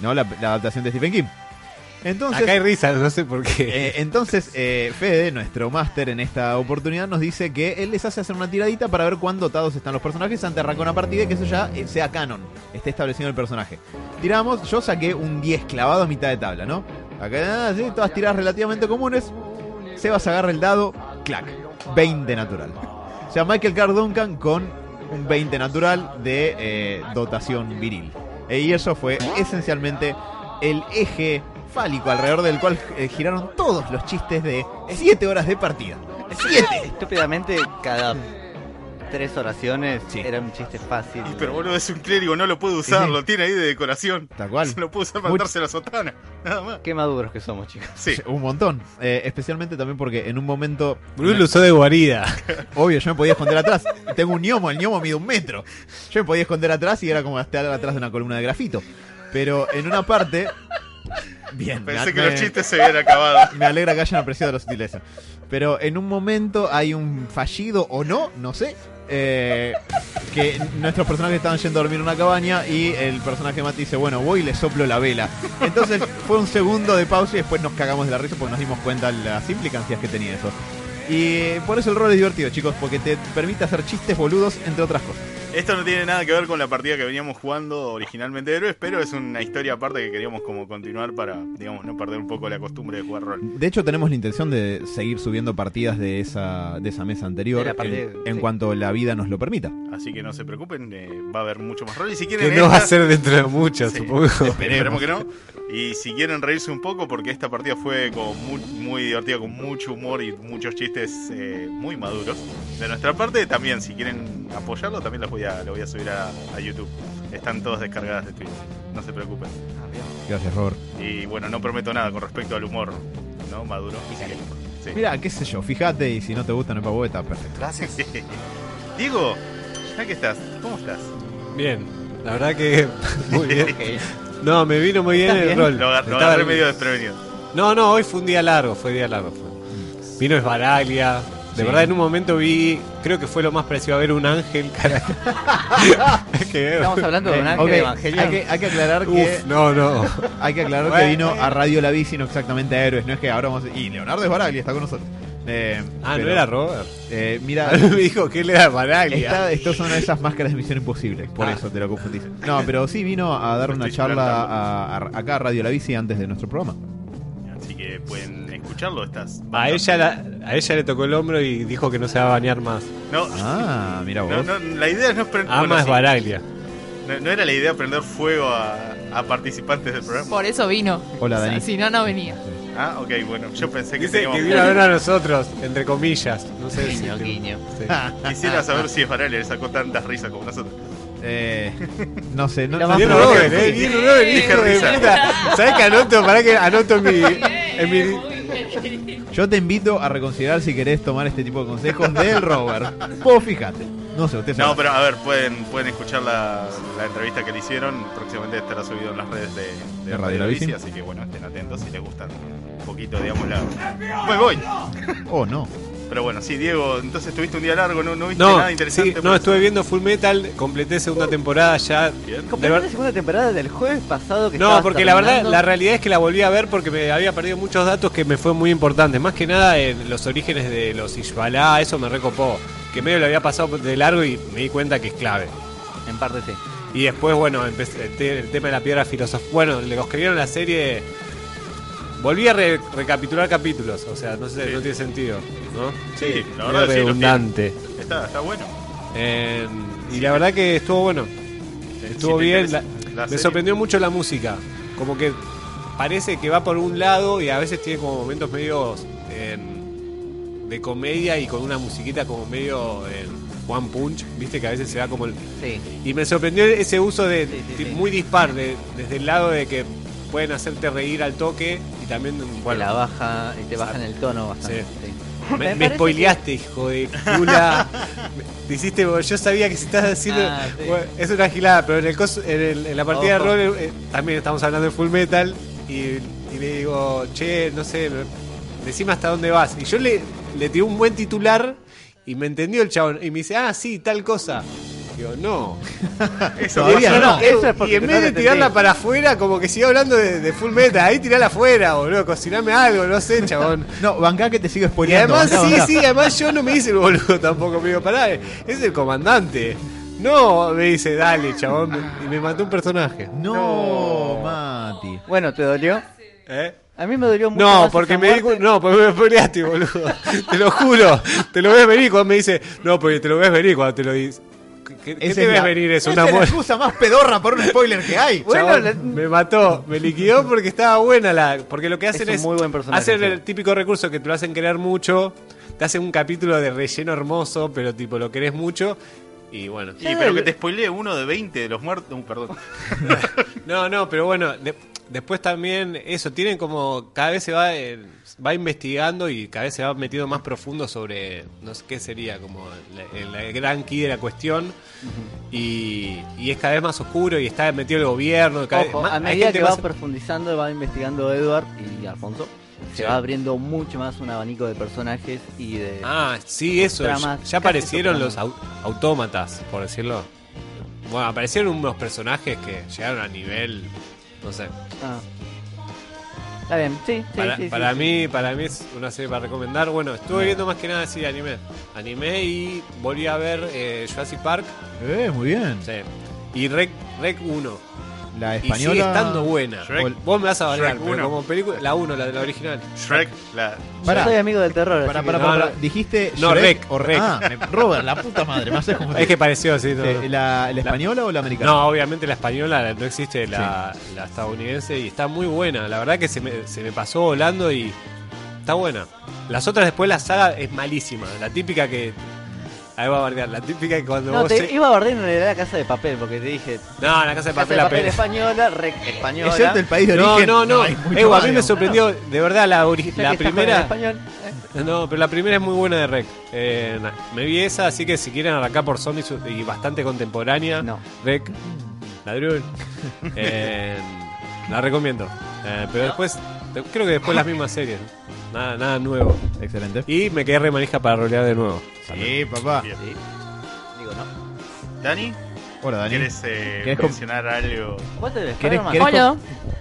Speaker 3: ¿No? La, la adaptación de Stephen King. Entonces,
Speaker 4: Acá hay risas, no sé por qué.
Speaker 3: eh, entonces, eh, Fede, nuestro máster en esta oportunidad, nos dice que él les hace hacer una tiradita para ver cuán dotados están los personajes antes de arrancar una partida y que eso ya eh, sea canon, esté establecido el personaje. Tiramos, yo saqué un 10 clavado a mitad de tabla, ¿no? Acá, ah, sí, todas tiradas relativamente comunes. Sebas agarra el dado, clac, 20 natural. O sea, Michael Clark Duncan con un 20 natural de eh, dotación viril. Eh, y eso fue esencialmente el eje fálico alrededor del cual eh, giraron todos los chistes de 7 horas de partida. 7.
Speaker 2: Estúpidamente, cada tres oraciones
Speaker 3: Sí.
Speaker 2: era un chiste fácil.
Speaker 1: Y, pero boludo, es un clérigo, no lo puede usar, lo tiene ahí de decoración.
Speaker 3: Tal cual.
Speaker 1: Se lo puede usar para darse la sotana. Nada más.
Speaker 2: Qué maduros que somos, chicos.
Speaker 1: Sí.
Speaker 3: Un montón. Eh, especialmente también porque en un momento.
Speaker 4: Bruce lo usó de guarida. *laughs*
Speaker 3: Obvio, yo me podía esconder atrás. Tengo un gnomo, el gnomo mide un metro. Yo me podía esconder atrás y era como estar atrás de una columna de grafito. Pero en una parte. Bien,
Speaker 1: Pensé
Speaker 3: me-
Speaker 1: que los chistes se habían acabado. *laughs*
Speaker 3: Me alegra que hayan apreciado la sutileza. Pero en un momento hay un fallido o no, no sé. Eh, que nuestros personajes estaban yendo a dormir en una cabaña y el personaje de Matt dice, bueno, voy y le soplo la vela. Entonces fue un segundo de pausa y después nos cagamos de la risa porque nos dimos cuenta las implicancias que tenía eso. Y por eso el rol es divertido, chicos, porque te permite hacer chistes boludos, entre otras cosas.
Speaker 1: Esto no tiene nada que ver con la partida que veníamos jugando originalmente de héroes, pero es una historia aparte que queríamos como continuar para, digamos, no perder un poco la costumbre de jugar rol.
Speaker 3: De hecho, tenemos la intención de seguir subiendo partidas de esa, de esa mesa anterior en,
Speaker 2: partida,
Speaker 3: en
Speaker 2: sí.
Speaker 3: cuanto la vida nos lo permita.
Speaker 1: Así que no se preocupen, eh, va a haber mucho más rol. Y si quieren
Speaker 4: Que no va a ser dentro de mucho,
Speaker 1: Sí,
Speaker 4: supongo.
Speaker 1: Esperemos que no. *laughs* Y si quieren reírse un poco, porque esta partida fue como muy, muy divertida, con mucho humor y muchos chistes eh, muy maduros. De nuestra parte, también, si quieren apoyarlo, también las voy a, lo voy a subir a, a YouTube. Están todas descargadas de Twitch, no se preocupen.
Speaker 3: Gracias, Robert.
Speaker 1: Y bueno, no prometo nada con respecto al humor, ¿no? Maduro. Sí.
Speaker 3: Mira, qué sé yo, fíjate y si no te gusta no es para vos, está perfecto.
Speaker 5: Gracias. *laughs*
Speaker 1: Diego, ya que estás, ¿cómo estás?
Speaker 4: Bien, la verdad que *laughs* muy bien. No, me vino muy bien
Speaker 2: ¿Estás
Speaker 4: el rol.
Speaker 1: Lo, agar- lo
Speaker 4: Estaba-
Speaker 1: agarré medio desprevenido.
Speaker 4: No, no, hoy fue un día largo, fue día largo. Fue. Vino Esbaraglia. De
Speaker 3: Sí.
Speaker 4: verdad, en un momento vi, creo que fue lo más parecido a ver un ángel, carajo. *laughs* Que-
Speaker 2: Estamos hablando de un ángel
Speaker 3: Ok,
Speaker 2: Evangelion.
Speaker 3: hay que, hay que aclarar que
Speaker 4: Uf, no, no.
Speaker 3: hay que aclarar que
Speaker 4: Bueno.
Speaker 3: vino a Radio La Bici, no exactamente a Héroes, no es que ahora vamos a... Y Leonardo Esbaraglia está con nosotros. Eh,
Speaker 4: Ah,
Speaker 3: pero,
Speaker 4: no era Robert.
Speaker 3: eh, mira, *laughs*
Speaker 4: me dijo que él era Esbaraglia.
Speaker 3: esta, estos son esas máscaras de Misión Imposible, por
Speaker 4: Ah.
Speaker 3: eso te lo confundís. No, pero sí vino a dar una charla a- a- acá a Radio La Bici antes de nuestro programa.
Speaker 1: Así que pueden escucharlo. Estás
Speaker 4: A ella, la- a ella le tocó el hombro y dijo que no se va a bañar más.
Speaker 1: No,
Speaker 3: Ah, mira vos.
Speaker 1: no, no, la idea no es prender.
Speaker 4: Ama Esbaraglia.
Speaker 1: no, no era la idea prender fuego a, a participantes del programa.
Speaker 6: Por eso vino.
Speaker 3: Hola,
Speaker 6: O sea,
Speaker 3: Dani.
Speaker 6: Si no, no venía.
Speaker 1: Ah, ok, bueno, yo pensé que
Speaker 4: Dice
Speaker 1: teníamos.
Speaker 4: que vino a ver a nosotros, entre comillas. No sé si.
Speaker 2: Guiño, guiño.
Speaker 4: Sí. *laughs*
Speaker 1: Quisiera saber si es Varela le sacó tantas risas como nosotros.
Speaker 3: Eh, no sé, no,
Speaker 2: más
Speaker 4: Bien
Speaker 2: probable.
Speaker 4: Robert, eh, bien Robert,
Speaker 1: Dije
Speaker 4: hijo de
Speaker 1: risa.
Speaker 4: puta. ¿Sabes que anoto? Para que anoto en mi, en mi.
Speaker 3: Yo te invito a reconsiderar si querés tomar este tipo de consejos del Robert. Vos fíjate. No sé, usted sabe.
Speaker 1: No, pero a ver, pueden, pueden escuchar la, la entrevista que le hicieron. Próximamente estará subido en las redes de, de
Speaker 3: De
Speaker 1: Radio La Bici. Así que bueno, estén atentos si les gustan un poquito, digamos, la. Voy, voy. *laughs*
Speaker 3: Oh, no.
Speaker 1: Pero bueno, sí, Diego, entonces tuviste un día largo, no, no viste
Speaker 4: No,
Speaker 1: nada interesante.
Speaker 4: sí, no,
Speaker 1: eso?
Speaker 4: estuve viendo Full Metal, completé segunda temporada ya.
Speaker 1: Bien.
Speaker 4: Ver-
Speaker 2: la segunda temporada del jueves pasado que
Speaker 4: No, porque la verdad, la realidad es que la volví a ver porque me había perdido muchos datos que me fue muy importante. Más que nada en los orígenes de los Ishbalá, eso me recopó. Que medio lo había pasado de largo y me di cuenta que es clave.
Speaker 2: En parte sí.
Speaker 4: Y después, bueno, empecé el, te- el tema de la piedra filosofal. Bueno, los que vieron la serie. Volví a re- recapitular capítulos, o sea, no sé,
Speaker 1: Sí.
Speaker 4: no tiene sentido, ¿no?
Speaker 1: Sí, la verdad sí, los
Speaker 4: redundante.
Speaker 1: Está, está bueno.
Speaker 4: Eh, y la verdad que estuvo bueno. Estuvo bien.
Speaker 1: interesa
Speaker 4: la-
Speaker 1: la
Speaker 4: me sorprendió mucho la música. Como que parece que va por un lado y a veces tiene como momentos medio en- de comedia y con una musiquita como medio en One Punch, viste que a veces se va como el...
Speaker 2: Sí.
Speaker 4: Y me sorprendió ese uso de
Speaker 2: Sí, sí,
Speaker 4: ti-
Speaker 2: sí.
Speaker 4: muy dispar, de- desde el lado de que pueden hacerte reír al toque y también,
Speaker 2: Te
Speaker 4: bueno,
Speaker 2: la baja y te bajan el tono bastante.
Speaker 4: Sí.
Speaker 2: sí.
Speaker 4: me,
Speaker 2: Me
Speaker 4: me spoileaste, hijo de cula. Te *laughs* hiciste, yo sabía que si estás haciendo.
Speaker 2: Ah, sí.
Speaker 4: bueno, es una gilada, pero en, el coso- en, el- en la partida
Speaker 2: Ojo.
Speaker 4: de rol eh, también estamos hablando de full metal. Y, y le digo, che, no sé, me- decime hasta dónde vas. Y yo le, le tiré un buen titular y me entendió el chabón. Y me dice, ah, sí, tal cosa. Digo, no. *laughs*
Speaker 1: Eso
Speaker 3: Todavía
Speaker 1: pasa.
Speaker 3: no.
Speaker 2: Eso es porque
Speaker 4: y en
Speaker 2: no
Speaker 4: vez de tirarla para afuera, como que sigo hablando de, de full metal. Ahí tirala afuera, boludo. Cociname algo, no sé, chabón. *laughs*
Speaker 3: No, bancá que te sigo
Speaker 4: Y
Speaker 3: spoileando.
Speaker 4: además,
Speaker 3: bancá,
Speaker 4: sí,
Speaker 3: bancá.
Speaker 4: sí, además yo no me hice el boludo tampoco, me digo, pará, es el comandante. No, me dice, dale, chabón, y me mató un personaje.
Speaker 3: No, Mati.
Speaker 2: Bueno, ¿te dolió?
Speaker 4: ¿Eh?
Speaker 2: A mí me dolió mucho
Speaker 4: No,
Speaker 2: más
Speaker 4: porque
Speaker 2: esa
Speaker 4: me di
Speaker 2: muerte.
Speaker 4: cu- no, porque me spoileaste, boludo. *laughs* Te lo juro. Te lo ves venir cuando me dice, no, porque te lo ves venir cuando te lo dice. ¿Qué, qué te
Speaker 3: es
Speaker 4: ves
Speaker 3: la-
Speaker 4: venir eso? Una
Speaker 3: es la excusa más pedorra para un spoiler que hay.
Speaker 2: Bueno,
Speaker 4: Chabón,
Speaker 2: la-
Speaker 4: me mató, me liquidó porque estaba buena la. Porque lo que hacen
Speaker 2: un
Speaker 4: es,
Speaker 2: muy buen sí.
Speaker 4: el típico recurso que te lo hacen querer mucho, te hace un capítulo de relleno hermoso, pero tipo lo querés mucho. Y bueno.
Speaker 1: Sí, pero que te spoilee uno de 20 de los muertos. uh, perdón. *laughs*
Speaker 4: No, no, pero bueno, de- después también eso, tienen como, cada vez se va, eh, va investigando y cada vez se va metiendo más profundo sobre, no sé qué sería, como la- el, gran key de la cuestión. y, y es cada vez más oscuro y está metido el gobierno. Cada
Speaker 2: Ojo,
Speaker 4: vez,
Speaker 2: a
Speaker 4: más- hay
Speaker 2: medida que va
Speaker 4: más-
Speaker 2: profundizando, va investigando Edward y Alfonso, se
Speaker 4: Sí.
Speaker 2: va abriendo mucho más un abanico de personajes y de...
Speaker 4: Ah, sí, eso.
Speaker 2: Tramas,
Speaker 4: ya aparecieron los au- autómatas, por decirlo. Bueno, aparecieron unos personajes que llegaron a nivel, no sé.
Speaker 2: Ah. Está bien, sí, sí,
Speaker 4: para
Speaker 2: sí,
Speaker 4: para
Speaker 2: sí.
Speaker 4: mí para mí es una serie para recomendar. Bueno, estuve viendo más que nada así anime. Anime y volví a ver eh, Jurassic Park.
Speaker 3: Eh, muy bien.
Speaker 4: Sí. Y Rec, Rec 1.
Speaker 3: La
Speaker 4: Y
Speaker 3: española.
Speaker 4: sigue estando buena.
Speaker 1: Shrek.
Speaker 4: Vos me vas a variar,
Speaker 1: Shrek
Speaker 4: pero
Speaker 1: 1.
Speaker 4: como película, la 1, la de la original.
Speaker 1: Shrek, la.
Speaker 2: Yo soy amigo del terror. Así que-
Speaker 4: No.
Speaker 3: ¿Dijiste
Speaker 4: No,
Speaker 3: Shrek o
Speaker 4: Rec.
Speaker 3: Ah, me- Robert, la puta madre, me haces como *laughs*
Speaker 4: Es que pareció así.
Speaker 3: ¿La, ¿La española o la americana?
Speaker 4: No, obviamente la española no existe la, la estadounidense y está muy buena. La verdad que se me, se me pasó volando y está buena. Las otras después la saga es malísima. La típica que. Ahí va a bardear. La típica que cuando
Speaker 2: No,
Speaker 4: vos.
Speaker 2: te
Speaker 4: se-
Speaker 2: iba a bardear en la casa de papel, porque te dije.
Speaker 4: No, la casa de
Speaker 2: Casa
Speaker 4: papel,
Speaker 2: de
Speaker 4: la
Speaker 2: papel
Speaker 4: pe-
Speaker 2: española, rec española.
Speaker 3: Es cierto el país de
Speaker 4: No,
Speaker 3: origen.
Speaker 4: no, no. Eh, a mí me sorprendió, de verdad, la, la primera.
Speaker 2: español. eh.
Speaker 4: No, pero la primera es muy buena de Rec. Eh, me vi esa, así que si quieren arrancar por zombies y bastante contemporánea,
Speaker 2: No.
Speaker 4: Rec, ladrón, *laughs* eh, la recomiendo. Eh, pero después, de- creo que después las mismas series. Nada, nada nuevo.
Speaker 3: Excelente.
Speaker 4: Y me quedé re manija para rolear de nuevo.
Speaker 3: Sí, papá.
Speaker 1: Bien.
Speaker 2: Digo, no.
Speaker 1: Dani,
Speaker 3: Hola, Dani.
Speaker 1: ¿quieres eh,
Speaker 3: ¿Querés com-
Speaker 1: mencionar algo?
Speaker 2: ¿Cuál te ves?
Speaker 3: ¿Querés-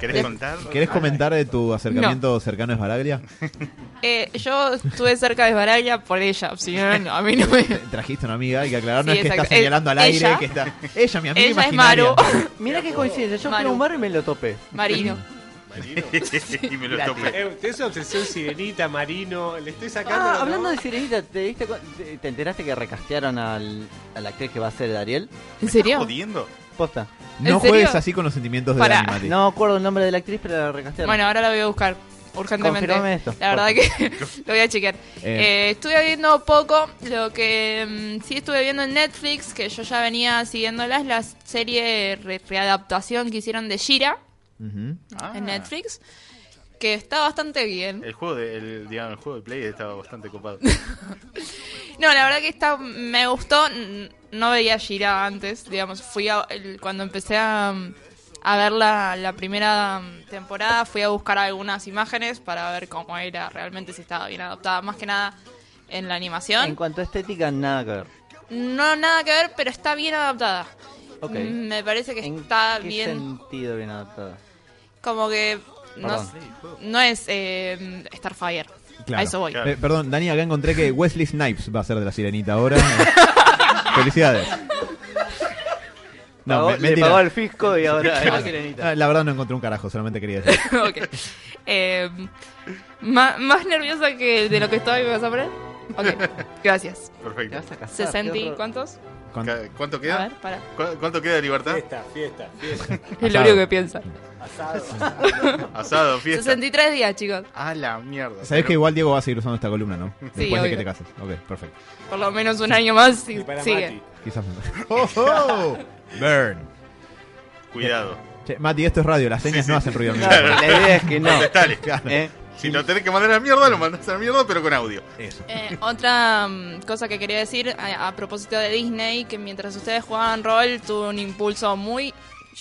Speaker 5: Eh,
Speaker 1: contar?
Speaker 3: ¿Querés comentar de tu acercamiento cercano a Esbaraglia? *laughs*
Speaker 5: Eh, yo estuve cerca de Baraglia por ella, si no, no, a mí no me... *laughs*
Speaker 3: Trajiste una amiga, hay que aclarar, no
Speaker 5: Sí,
Speaker 3: es que está
Speaker 5: exacto.
Speaker 3: señalando al
Speaker 5: Eh,
Speaker 3: aire,
Speaker 5: ella-
Speaker 3: que está... Ella, mi amiga
Speaker 5: Ella es
Speaker 3: imaginaria.
Speaker 5: Maru. *laughs*
Speaker 2: Mira qué coincidencia, yo fui a un bar y me lo topé.
Speaker 5: Marino. *laughs*
Speaker 1: y me lo topé.
Speaker 4: Eh, ¿Tenés una obsesión sirenita, marino? Le estoy sacando.
Speaker 2: Ah,
Speaker 4: ¿no?
Speaker 2: hablando de Sirenita, ¿te, diste cu- te, te enteraste que recastearon al, a la actriz que va a ser Ariel?
Speaker 5: ¿En serio?
Speaker 1: ¿Jodiendo?
Speaker 2: Posta.
Speaker 3: No
Speaker 5: ¿En serio?
Speaker 3: juegues así con los sentimientos de
Speaker 5: Pará.
Speaker 3: Dani, Mati.
Speaker 2: No acuerdo el nombre de la actriz, pero la recastearon.
Speaker 5: Bueno, ahora la voy a buscar urgentemente.
Speaker 2: Confirmame esto.
Speaker 5: La verdad que *laughs* lo voy a chequear.
Speaker 3: Eh.
Speaker 5: Eh, estuve viendo poco, lo que mm, sí estuve viendo en Netflix, que yo ya venía siguiéndolas, la serie re- readaptación que hicieron de Shira
Speaker 1: Ah,
Speaker 5: en Netflix, que está bastante bien.
Speaker 1: El juego de, el, digamos, el juego de Play estaba bastante copado. *laughs*
Speaker 5: No, la verdad que está, me gustó. No veía Shira antes, digamos. Fui a, el- cuando empecé a, a ver la, la primera temporada, fui a buscar algunas imágenes para ver cómo era realmente, si estaba bien adaptada. Más que nada en la
Speaker 2: En
Speaker 5: animación.
Speaker 2: cuanto a estética, nada que ver.
Speaker 5: No, nada que ver, pero está bien adaptada.
Speaker 2: Ok.
Speaker 5: Mm, Me parece que
Speaker 2: ¿En
Speaker 5: está
Speaker 2: qué
Speaker 5: bien.
Speaker 2: sentido bien adaptada?
Speaker 5: Como que. No, no es eh, Starfire.
Speaker 3: Claro.
Speaker 5: A eso voy.
Speaker 1: Claro.
Speaker 3: Eh, perdón, Dani, acá encontré que Wesley Snipes va a ser de la sirenita ahora. *laughs* Felicidades. No,
Speaker 2: Pagó-
Speaker 3: me-
Speaker 2: le pagó el fisco y ahora es la Sirenita.
Speaker 3: Ah, La verdad no encontré un carajo, solamente quería decir. *laughs*
Speaker 5: ok. Eh, ma- más nerviosa que de lo que estoy, ¿me vas a poner? Ok, *laughs* gracias.
Speaker 2: ¿Te
Speaker 1: Perfecto.
Speaker 2: vas a casar?
Speaker 5: 60
Speaker 2: Qué
Speaker 5: y cuántos?
Speaker 1: ¿Cuánto
Speaker 5: A
Speaker 1: queda?
Speaker 5: ver, para.
Speaker 1: ¿Cu- ¿Cuánto queda de libertad?
Speaker 4: Fiesta, fiesta, fiesta. *laughs*
Speaker 5: Es lo único que piensa. *laughs*
Speaker 1: Asado, fiesta.
Speaker 5: 63 días, chicos.
Speaker 1: A la mierda.
Speaker 3: Sabés que
Speaker 1: Pero-
Speaker 3: igual Diego va a seguir usando esta columna, ¿no? Después de
Speaker 5: obvio.
Speaker 3: que te cases. Ok, perfecto.
Speaker 5: Por lo menos un año más y
Speaker 4: Y para
Speaker 5: sigue.
Speaker 4: Mati.
Speaker 3: Quizás. *laughs* ¡Oh, oh! Burn.
Speaker 1: Cuidado.
Speaker 3: Che, Mati, esto es radio, las señas
Speaker 1: Sí,
Speaker 3: no
Speaker 1: sí.
Speaker 3: hacen ruido.
Speaker 2: Claro, la idea es que no.
Speaker 1: Contestale.
Speaker 2: ¿Eh?
Speaker 1: Si lo tenés que mandar a la mierda, lo mandás a la mierda, pero con audio.
Speaker 3: Eso.
Speaker 5: Eh, otra mm, cosa que quería decir a, a propósito de Disney, que mientras ustedes jugaban rol, tuve un impulso muy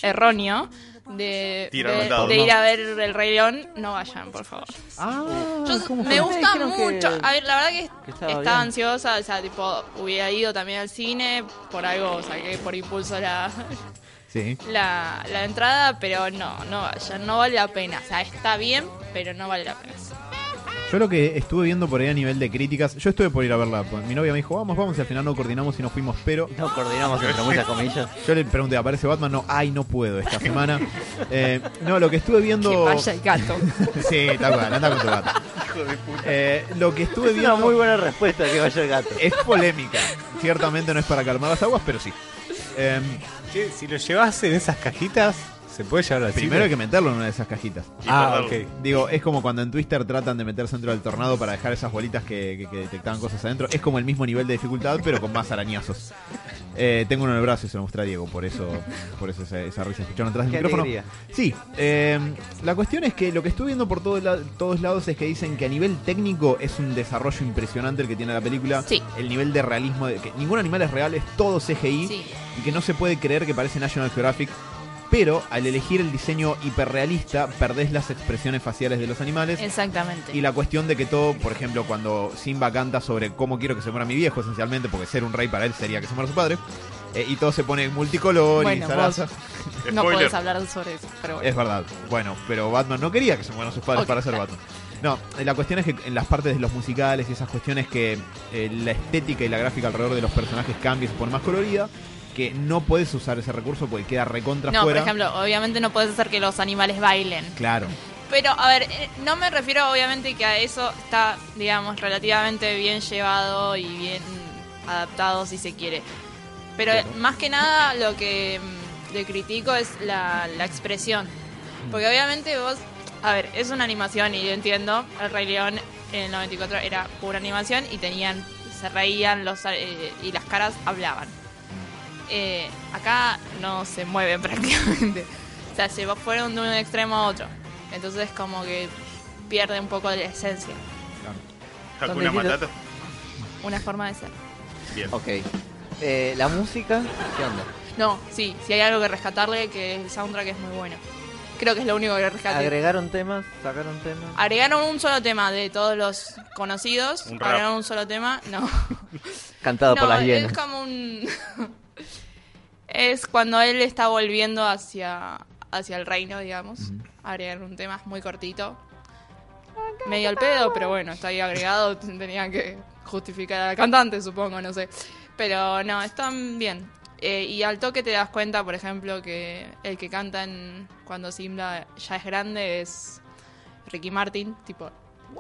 Speaker 5: erróneo de,
Speaker 1: Tira
Speaker 5: de,
Speaker 1: anotado,
Speaker 5: de
Speaker 1: no.
Speaker 5: ir a ver el Rey León. No vayan, por favor.
Speaker 2: Ah,
Speaker 5: Yo-
Speaker 2: ¿cómo
Speaker 5: me gusta
Speaker 2: que-
Speaker 5: mucho. A ver, la verdad que,
Speaker 2: que estaba
Speaker 5: ansiosa, o sea, tipo, hubiera ido también al cine, por algo saqué por impulso la,
Speaker 3: Sí.
Speaker 5: la, la entrada, pero no, no vayan, no vale la pena. O sea, está bien, pero no vale la pena.
Speaker 3: Yo lo que estuve viendo por ahí a nivel de críticas, yo estuve por ir a verla. pues, Mi novia me dijo, vamos, vamos, y al final no coordinamos y no fuimos, pero
Speaker 2: No coordinamos entre *laughs* muchas comillas.
Speaker 3: yo le pregunté, ¿aparece Batman? No, ay, no puedo esta semana. Eh, no, lo que estuve viendo...
Speaker 5: Que vaya el gato. *laughs*
Speaker 3: Sí, tal cual, anda con tu gato. Eh, lo que estuve
Speaker 2: Es
Speaker 3: viendo
Speaker 2: una muy buena respuesta que vaya el gato.
Speaker 3: es polémica. Ciertamente no es para calmar las aguas, pero sí. Eh,
Speaker 4: Che, si lo llevas en esas cajitas, ¿Se puede llevar al
Speaker 3: Primero hay que meterlo en una de esas cajitas.
Speaker 1: Y
Speaker 4: Ah, ok.
Speaker 3: Digo, es como cuando en Twister tratan de meterse dentro del tornado para dejar esas bolitas que, que- que detectaban cosas adentro. Es como el mismo nivel de dificultad, pero con más arañazos. Eh, tengo uno en el brazo y se lo mostré a Diego, por eso, por eso esa, esa risa escucharon atrás del
Speaker 2: Qué
Speaker 3: micrófono.
Speaker 2: alegría.
Speaker 3: Sí, eh, la cuestión es que lo que estoy viendo por todo la- todos lados es que dicen que a nivel técnico es un desarrollo impresionante el que tiene la película.
Speaker 5: Sí.
Speaker 3: El nivel de realismo, de que ningún animal es real, es todo CGI
Speaker 5: Sí.
Speaker 3: y que no se puede creer que parece National Geographic. Pero al elegir el diseño hiperrealista, perdés las expresiones faciales de los animales.
Speaker 5: Exactamente.
Speaker 3: Y la cuestión de que todo, por ejemplo, cuando Simba canta sobre cómo quiero que se muera mi viejo, esencialmente, porque ser un rey para él sería que se muera su padre, eh, y todo se pone multicolor
Speaker 5: Bueno,
Speaker 3: y zaraza. *laughs*
Speaker 5: no puedes hablar sobre eso, pero bueno.
Speaker 3: Es verdad. Bueno, pero Batman no quería que se mueran sus padres para ser *laughs* Batman. No, eh, la cuestión es que en las partes de los musicales y esas cuestiones que eh, la estética y la gráfica alrededor de los personajes cambia y se pone más colorida, que no puedes usar ese recurso porque queda recontra
Speaker 5: No, por
Speaker 3: fuera.
Speaker 5: ejemplo, obviamente no puedes hacer que los animales bailen.
Speaker 3: Claro.
Speaker 5: Pero, a ver, eh, no me refiero obviamente que a eso está, digamos, relativamente bien llevado y bien adaptado si se quiere. Pero más que nada lo que mm, le critico es la, la expresión. Porque obviamente vos, a ver, es una animación y yo entiendo, el Rey León en el 94 era pura animación y tenían, se reían los, eh, y las caras hablaban. Eh, acá no se mueven *laughs* prácticamente. O sea, se fueron de un extremo a otro. Entonces como que pierde un poco de la esencia.
Speaker 1: Hakuna
Speaker 2: ¿Dónde
Speaker 1: Matata.
Speaker 5: Una forma de ser.
Speaker 1: Bien.
Speaker 2: Ok. Eh, la música, ¿qué onda?
Speaker 5: No, sí, si hay algo que rescatarle, que el soundtrack es muy bueno. Creo que es lo único que rescaté.
Speaker 2: ¿Agregaron temas? ¿Sacaron temas?
Speaker 5: Agregaron un solo tema de todos los conocidos.
Speaker 1: Un rap.
Speaker 5: agregaron un solo tema. No. *laughs*
Speaker 2: Cantado por las
Speaker 5: es
Speaker 2: hienas.
Speaker 5: como un. *laughs* es cuando él está volviendo hacia, hacia el reino, digamos. Agregaron un tema muy cortito. Medio al pedo, pero bueno, está ahí agregado. *laughs* Tenían que justificar al cantante, supongo, no sé. Pero no, están bien. Eh, y al toque te das cuenta, por ejemplo, que el que canta en cuando Simba ya es grande es Ricky Martin. Tipo,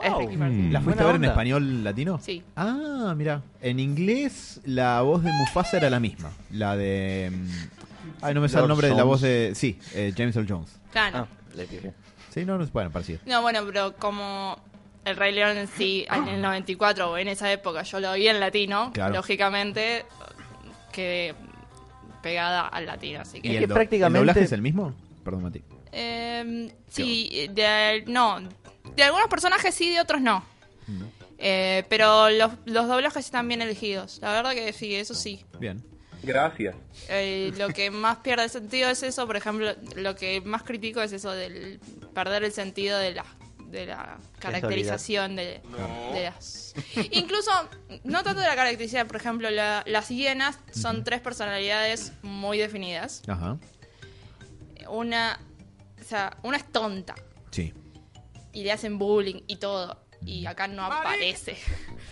Speaker 5: es
Speaker 2: Wow.
Speaker 5: Ricky Martin.
Speaker 3: ¿La fuiste a ver en español latino?
Speaker 5: Sí.
Speaker 3: Ah, mira. En inglés la voz de Mufasa era la misma. La de... mm, Ay, no me sale el nombre de la voz de... Sí, eh, James Earl Jones.
Speaker 5: Claro.
Speaker 2: Ah, le.
Speaker 3: Sí, no, no es bueno, parecido.
Speaker 5: No, bueno, pero como el Rey León en sí, en el 94 o en esa época, yo lo vi en latino,
Speaker 3: Claro.
Speaker 5: lógicamente quedé pegada al latino, así
Speaker 3: ¿Y
Speaker 5: que...
Speaker 2: que
Speaker 3: el, do-
Speaker 2: prácticamente-
Speaker 3: el doblaje es el mismo? Perdón, Mati.
Speaker 5: Eh, sí, de, no, de algunos personajes sí, de otros no. Eh, pero los, los doblajes están bien elegidos, la verdad que sí, eso sí.
Speaker 3: Bien.
Speaker 5: Eh, lo que más pierde sentido es eso, por ejemplo, lo que más critico es eso del perder el sentido de la, de la caracterización de, de las... Incluso, no tanto de la caracterización, por ejemplo, la- las hienas son tres personalidades muy definidas.
Speaker 3: Ajá.
Speaker 5: Una, o sea, una es tonta
Speaker 3: Sí.
Speaker 5: Y le hacen bullying y todo, y acá no aparece.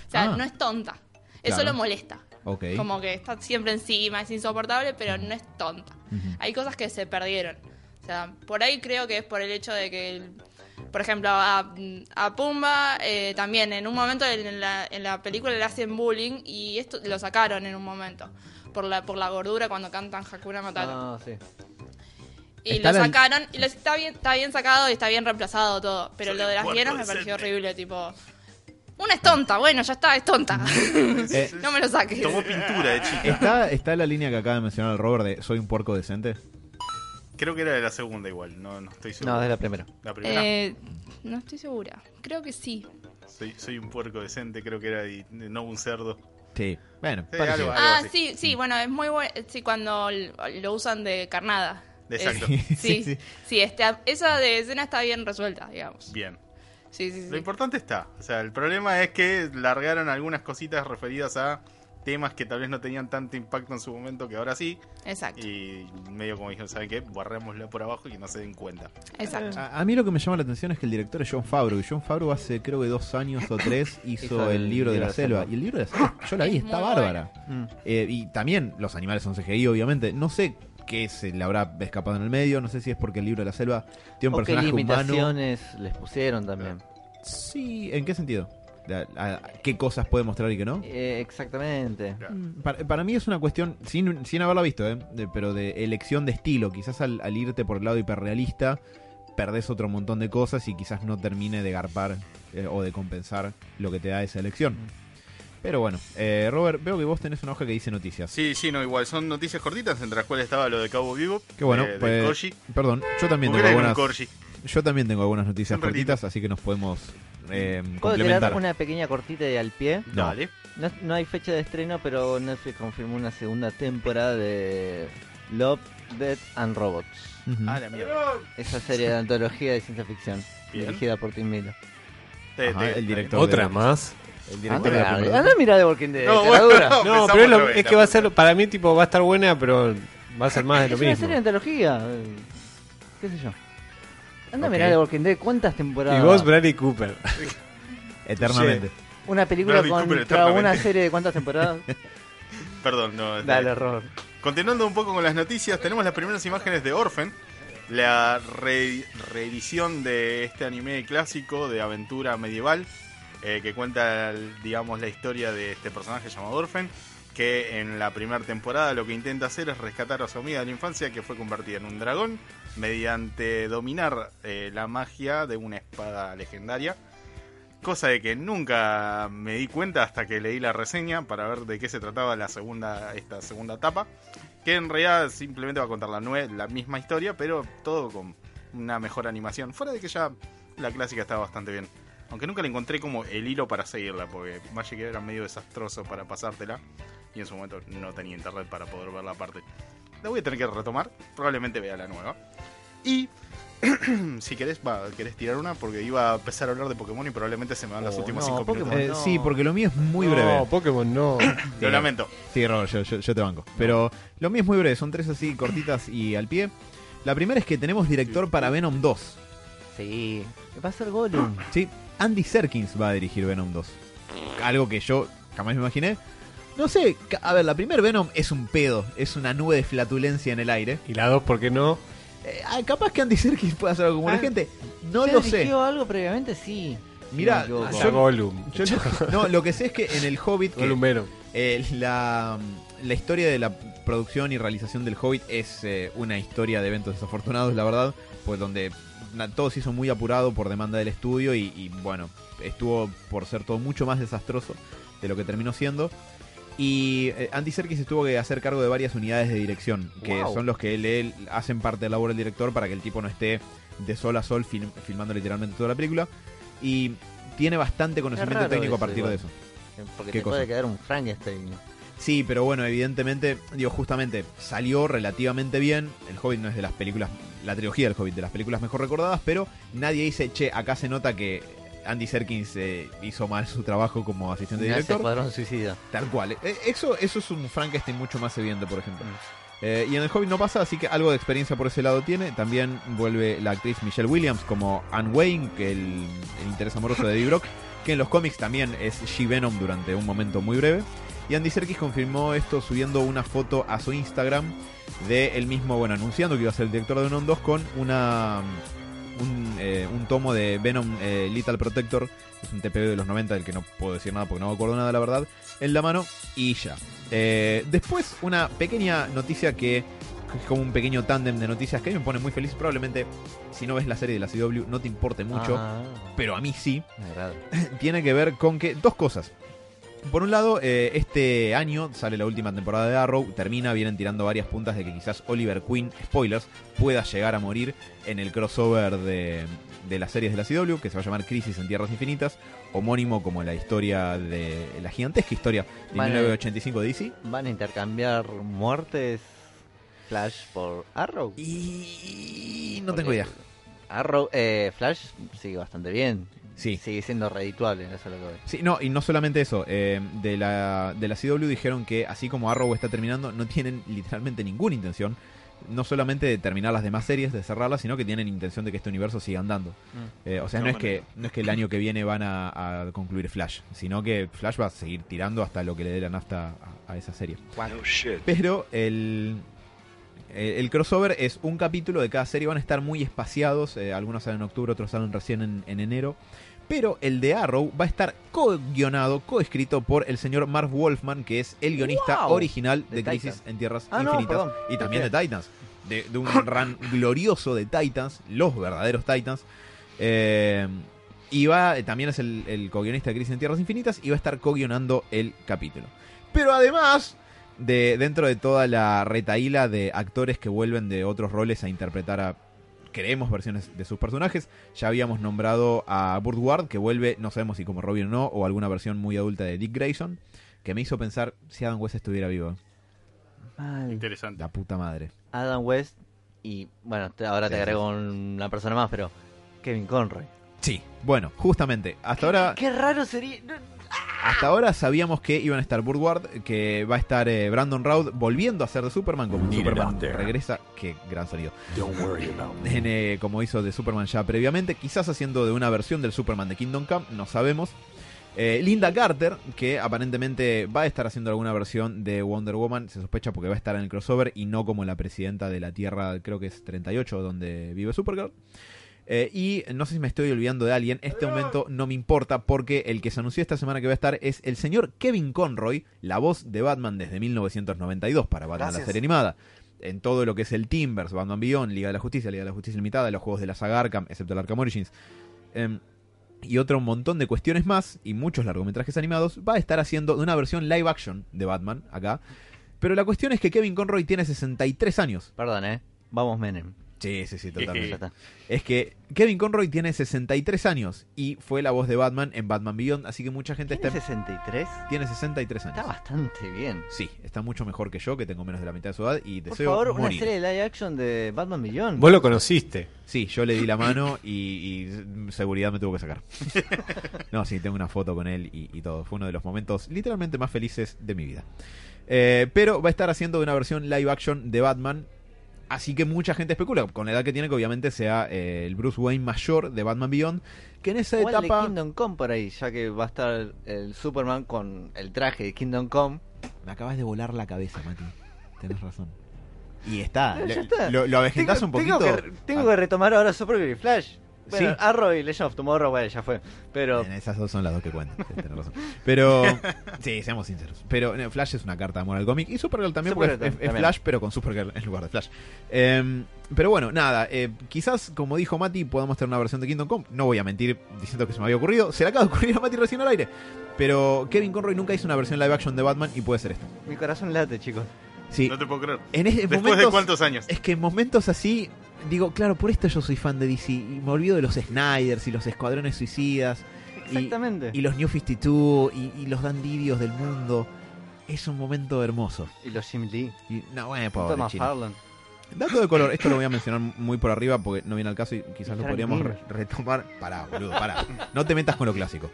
Speaker 5: O sea,
Speaker 3: Ah.
Speaker 5: no es tonta, eso
Speaker 3: Claro.
Speaker 5: lo molesta.
Speaker 3: Ok.
Speaker 5: Como que está siempre encima, es insoportable, pero no es tonta. Hay cosas que se perdieron. O sea, por ahí creo que es por el hecho de que, el- por ejemplo, a, a Pumba eh, también en un momento en la, en la película le hacen bullying y esto lo sacaron en un momento. Por la, por la gordura cuando cantan Hakuna Matata.
Speaker 2: Ah, sí.
Speaker 5: Y
Speaker 3: Está
Speaker 5: lo sacaron y lo- está bien, está bien sacado y está bien reemplazado todo. Pero
Speaker 1: Soy
Speaker 5: lo de las hienas me pareció horrible, tipo. Una es tonta, bueno, ya está, es tonta. *laughs*
Speaker 3: Eh,
Speaker 5: no me lo saques.
Speaker 1: Tomó pintura de chica.
Speaker 3: ¿Está, ¿Está la línea que acaba de mencionar el Robert de soy un puerco decente?
Speaker 1: Creo que era de la segunda igual, no, no estoy seguro.
Speaker 2: No, es la primera.
Speaker 1: La primera.
Speaker 5: Eh, no estoy segura. Creo que sí.
Speaker 1: Soy, soy un puerco decente, creo que era de, de no un cerdo.
Speaker 3: Sí. Bueno,
Speaker 1: Sí, algo-
Speaker 5: Ah,
Speaker 1: así.
Speaker 5: sí, sí, bueno, es muy bueno. Sí, cuando lo usan de carnada.
Speaker 1: Exacto.
Speaker 5: Eh, *laughs*
Speaker 3: Sí,
Speaker 5: sí,
Speaker 3: sí.
Speaker 5: sí, este, esa de escena está bien resuelta, digamos.
Speaker 1: Bien.
Speaker 5: Sí, sí,
Speaker 1: Lo
Speaker 5: sí.
Speaker 1: importante está. O sea, el problema es que largaron algunas cositas referidas a temas que tal vez no tenían tanto impacto en su momento que ahora sí.
Speaker 5: Exacto,
Speaker 1: Y medio como dijeron, ¿saben qué? Barrémosla por abajo y que no se den cuenta.
Speaker 5: exacto.
Speaker 3: A, a mí lo que me llama la atención es que el director es John Favreau. Y John Favreau hace creo que dos años o tres *laughs* hizo, el,
Speaker 2: el
Speaker 3: libro de la, selva. Y el libro de la selva, yo la vi,
Speaker 5: Es
Speaker 3: está bárbara.
Speaker 2: Mm.
Speaker 3: Eh, y también los animales son CGI, obviamente. No sé qué se le habrá escapado en el medio. No sé si es porque el libro de la selva tiene un
Speaker 2: O qué
Speaker 3: personaje humano.
Speaker 2: limitaciones les pusieron también.
Speaker 3: Sí, ¿en qué sentido? qué cosas puede mostrar y qué no.
Speaker 2: Eh, exactamente.
Speaker 3: Mm, Para, para mí es una cuestión, sin, sin haberla visto, ¿eh? de- pero de elección de estilo. Quizás al, al irte por el lado hiperrealista, perdés otro montón de cosas y quizás no termine de garpar eh, o de compensar lo que te da esa elección. Pero bueno, eh, Robert, veo que vos tenés una hoja que dice noticias.
Speaker 1: Sí, sí, no, igual. Son noticias cortitas, entre las cuales estaba lo de Cabo Vivo.
Speaker 3: Qué bueno, pues,
Speaker 1: Koji.
Speaker 3: perdón, yo también
Speaker 1: ¿Por qué
Speaker 3: tengo algunas, yo también tengo algunas noticias cortitas, así que nos podemos eh,
Speaker 2: ¿Puedo
Speaker 3: complementar.
Speaker 2: tirar una pequeña cortita de al pie?
Speaker 3: No.
Speaker 1: Dale.
Speaker 2: No, no hay fecha de estreno, pero Netflix confirmó una segunda temporada de Love, Death and Robots.
Speaker 1: Ah, la mierda.
Speaker 2: Esa serie de antología de ciencia ficción,
Speaker 1: Bien.
Speaker 2: dirigida por Tim Miller.
Speaker 1: Te-
Speaker 3: Ajá,
Speaker 1: te-
Speaker 3: el director
Speaker 4: Otra
Speaker 3: de-
Speaker 4: más.
Speaker 3: El director de la
Speaker 2: Anda, anda a mirar de Walking Dead,
Speaker 1: No, bueno,
Speaker 4: pero es, lo-
Speaker 1: otra vez,
Speaker 4: es que va a ser, para mí, tipo, va a estar buena, pero va a ser más de lo
Speaker 2: es una
Speaker 4: mismo.
Speaker 2: serie de antología. eh, ¿Qué sé yo? Anda a
Speaker 3: Ok.
Speaker 2: mirar de Walking Dead, ¿cuántas temporadas?
Speaker 4: Y vos, Bradley Cooper. *laughs*
Speaker 3: Eternamente.
Speaker 2: Una película
Speaker 1: Bradley Cooper
Speaker 2: contra
Speaker 1: eternamente.
Speaker 2: una serie de cuántas temporadas? *laughs*
Speaker 1: Perdón, no.
Speaker 2: Dale. Robert.
Speaker 1: Continuando un poco con las noticias, tenemos las primeras imágenes de Orphan, la re- reedición de este anime clásico de aventura medieval eh, que cuenta, digamos, la historia de este personaje llamado Orphan, que en la primera temporada lo que intenta hacer es rescatar a su amiga de la infancia que fue convertida en un dragón mediante dominar eh, la magia de una espada legendaria. Cosa de que nunca me di cuenta hasta que leí la reseña para ver de qué se trataba la segunda, esta segunda etapa. Que en realidad simplemente va a contar la, nue- la misma historia, pero todo con una mejor animación. Fuera de que ya la clásica estaba bastante bien. Aunque nunca le encontré como el hilo para seguirla, porque Magic era medio desastroso para pasártela. Y en su momento no tenía internet para poder ver la parte. La voy a tener que retomar. Probablemente vea la nueva. Y *clears throat* si querés, va, querés tirar una, porque iba a empezar a hablar de Pokémon y probablemente se me van los
Speaker 2: Oh,
Speaker 1: últimos
Speaker 2: no,
Speaker 1: 5 minutos.
Speaker 2: Pokémon.
Speaker 3: Eh,
Speaker 2: no.
Speaker 3: Sí, porque lo mío es muy
Speaker 4: no,
Speaker 3: breve.
Speaker 4: Pokémon no. *coughs*
Speaker 1: Lo lamento.
Speaker 3: Sí, Robert, yo, yo- yo te banco. Pero lo mío es muy breve, son tres así cortitas y al pie. La primera es que tenemos director para Venom 2.
Speaker 2: Sí. Va a ser Gollum.
Speaker 3: Sí, Andy Serkins va a dirigir Venom 2. Algo que yo jamás me imaginé. No sé, a ver, la primer Venom es un pedo, es una nube de flatulencia en el aire.
Speaker 4: Y la dos, ¿por qué no?
Speaker 3: Eh, ah, capaz que Andy Serkins pueda hacer algo como la
Speaker 2: Ah.
Speaker 3: gente. No
Speaker 2: ¿Ya
Speaker 3: lo sé.
Speaker 2: dirigió algo previamente? Sí.
Speaker 3: Mira.
Speaker 4: Hasta
Speaker 3: yo-
Speaker 4: Gollum.
Speaker 3: Yo lo- *laughs* no, lo que sé es que en el Hobbit, que, eh, la, la historia de la producción y realización del Hobbit es eh, una historia de eventos desafortunados, la verdad, pues donde todo se hizo muy apurado por demanda del estudio y, y, bueno, estuvo por ser todo mucho más desastroso de lo que terminó siendo. Y eh, Andy Serkis estuvo que hacer cargo de varias unidades de dirección, que
Speaker 2: Wow.
Speaker 3: son los que él, él hacen parte de la labor del director para que el tipo no esté de sol a sol film- filmando literalmente toda la película. Y tiene bastante conocimiento técnico a partir
Speaker 2: igual.
Speaker 3: de eso.
Speaker 2: Porque
Speaker 3: ¿Qué
Speaker 2: te
Speaker 3: cosa?
Speaker 2: puede quedar un Frankenstein.
Speaker 3: Sí, pero bueno, evidentemente, digo, justamente salió relativamente bien. El Hobbit no es de las películas, la trilogía del Hobbit, de las películas mejor recordadas, pero nadie dice, che, acá se nota que Andy Serkins eh, hizo mal su trabajo como asistente de director.
Speaker 2: Suicida.
Speaker 3: Tal cual. Eh, Eso, eso es un Frankenstein mucho más evidente, por ejemplo. Eh, y en el Hobbit no pasa, así que algo de experiencia por ese lado tiene. También vuelve la actriz Michelle Williams como Anne Wayne, que el, el interés amoroso de Eddie Brock, que en los cómics también es She-Venom durante un momento muy breve. Y Andy Serkis confirmó esto subiendo una foto a su Instagram de él mismo, bueno, anunciando que iba a ser el director de Venom 2 con una un, eh, un tomo de Venom eh, Lethal Protector, es un TPB de los 90 del que no puedo decir nada porque no me acuerdo nada, la verdad, en la mano y ya. Eh, después, una pequeña noticia que es como un pequeño tándem de noticias que a mí me pone muy feliz. Probablemente, si no ves la serie de la CW, no te importe mucho,
Speaker 2: Ah,
Speaker 3: pero a mí sí. *laughs* Tiene que ver con que dos cosas. Por un lado, eh, este año sale la última temporada de Arrow, termina, vienen tirando varias puntas de que quizás Oliver Queen, spoilers, pueda llegar a morir en el crossover de, de las series de la CW, que se va a llamar Crisis en Tierras Infinitas, homónimo como la historia de la gigantesca historia de
Speaker 2: Vale.
Speaker 3: 1985 de DC.
Speaker 2: ¿Van a intercambiar muertes Flash por Arrow?
Speaker 3: Y no
Speaker 2: Porque
Speaker 3: tengo idea.
Speaker 2: Arrow, eh, Flash sigue bastante bien.
Speaker 3: Sí.
Speaker 2: Sigue siendo redituable, eso es lo que voy.
Speaker 3: Sí, no, y no solamente eso, eh, de, la, de la CW dijeron que así como Arrow está terminando, no tienen literalmente ninguna intención, no solamente de terminar las demás series, de cerrarlas, sino que tienen intención de que este universo siga andando. Eh, o sea, no,
Speaker 1: No,
Speaker 3: es que, no es que el año que viene van a, a concluir Flash, sino que Flash va a seguir tirando hasta lo que le dé la nafta a, a esa serie. Pero el, el crossover es un capítulo de cada serie, van a estar muy espaciados, eh, algunos salen en octubre, otros salen recién en, en enero, Pero el de Arrow va a estar co-guionado, co-escrito por el señor Mark Wolfman, que es el guionista
Speaker 2: Wow.
Speaker 3: original de,
Speaker 2: De
Speaker 3: Crisis
Speaker 2: Titans.
Speaker 3: en Tierras
Speaker 2: Ah,
Speaker 3: Infinitas. y también de Titans. De, de un *laughs* run glorioso de Titans, los verdaderos Titans. Eh, y va, también es el, el co-guionista de Crisis en Tierras Infinitas y va a estar co-guionando el capítulo. Pero además, de, dentro de toda la retaíla de actores que vuelven de otros roles a interpretar a, creemos, versiones de sus personajes, ya habíamos nombrado a Burt Ward, que vuelve, no sabemos si como Robin o no, o alguna versión muy adulta de Dick Grayson, que me hizo pensar si Adam West estuviera vivo.
Speaker 2: Mal.
Speaker 1: Interesante.
Speaker 3: La puta madre.
Speaker 2: Adam West y, bueno, te- ahora te
Speaker 3: Sí,
Speaker 2: agrego una persona más, pero Kevin Conroy.
Speaker 3: Sí, bueno, justamente, hasta ahora...
Speaker 2: Qué raro sería... no,
Speaker 3: Hasta ahora sabíamos que iban a estar Burt Ward, que va a estar eh, Brandon Routh volviendo a ser de Superman, como Superman regresa, qué gran sonido. En, eh, como hizo de Superman ya previamente, quizás haciendo de una versión del Superman de Kingdom Come, no sabemos. Eh, Linda Carter, que aparentemente va a estar haciendo alguna versión de Wonder Woman, se sospecha porque va a estar en el crossover y no como la presidenta de la Tierra, creo que es 38, donde vive Supergirl. Eh, y no sé si me estoy olvidando de alguien, este momento no me importa porque el que se anunció esta semana que va a estar es el señor Kevin Conroy, la voz de Batman desde 1992 para Batman la serie animada. En todo lo que es el Timbers, Batman Beyond, Liga de la Justicia, Liga de la Justicia Limitada, los juegos de la saga Arkham, excepto el Arkham Origins. Em, y otro montón de cuestiones más, y muchos largometrajes animados, va a estar haciendo una versión live action de Batman acá. Pero la cuestión es que Kevin Conroy tiene 63 años.
Speaker 2: Perdón, ¿eh? Vamos, Menem.
Speaker 3: Sí, sí, sí, totalmente. es que Kevin Conroy tiene 63 años y fue la voz de Batman en Batman Beyond, así que mucha gente
Speaker 2: ¿Tiene
Speaker 3: está...
Speaker 2: 63?
Speaker 3: Tiene 63 años.
Speaker 2: Está bastante bien.
Speaker 3: Sí, está mucho mejor que yo, que tengo menos de la mitad de su edad y
Speaker 2: Por
Speaker 3: deseo
Speaker 2: favor, una serie de live action de Batman Beyond.
Speaker 4: Vos lo conociste.
Speaker 3: Sí, yo le di la mano *laughs* y, y seguridad me tuvo que sacar. *laughs* No, sí, tengo una foto con él y, y todo. Fue uno de los momentos literalmente más felices de mi vida. Eh, pero va a estar haciendo una versión live action de Batman. Así que mucha gente especula, con la edad que tiene, que obviamente sea eh, el Bruce Wayne mayor de Batman Beyond. Que en esa
Speaker 2: Igual de
Speaker 3: etapa.
Speaker 2: Kingdom Come por ahí, ya que va a estar el Superman con el traje de Kingdom Come.
Speaker 3: Me acabas de volar la cabeza, Mati. Tenés razón. Y está. Le-
Speaker 2: está.
Speaker 3: Lo, lo avejentás un poquito.
Speaker 2: Tengo, que, tengo que retomar ahora Supergirl y Flash. Bueno,
Speaker 3: Sí.
Speaker 2: Arrow y Legend of Tomorrow, bueno, ya fue. Pero
Speaker 3: esas dos son las dos que cuentan, *laughs* tenés razón. Pero, *laughs* sí, seamos sinceros. Pero Flash es una carta de amor al cómic. Y Supergirl también, porque
Speaker 2: Supergirl
Speaker 3: es, es
Speaker 2: también.
Speaker 3: Flash, pero con Supergirl en lugar de Flash. Em, pero bueno, nada. eh, quizás, como dijo Mati, podamos tener una versión de Kingdom Come. No voy a mentir diciendo que se me había ocurrido. Se le acaba de ocurrir a Mati recién al aire. Pero Kevin Conroy nunca hizo una versión live action de Batman y puede ser esta.
Speaker 2: mi corazón late, chicos.
Speaker 3: Sí,
Speaker 1: No te puedo creer.
Speaker 3: en, ese-
Speaker 1: Después
Speaker 3: momentos,
Speaker 1: de cuántos años.
Speaker 3: Es que en momentos así, digo, claro, por esto yo soy fan de DC. Y me olvido de los Snyders y los Escuadrones Suicidas.
Speaker 2: Exactamente.
Speaker 3: y los New 52 y, y los Dan Didios del mundo. Es un momento hermoso.
Speaker 2: Y los Jim Lee.
Speaker 3: Y, no, bueno, pobre
Speaker 2: Thomas
Speaker 3: chino.
Speaker 2: Farland.
Speaker 3: Dato de color, esto lo voy a mencionar muy por arriba porque no viene al caso y quizás lo podríamos re- retomar. Pará, boludo, pará. No te metas con lo clásico.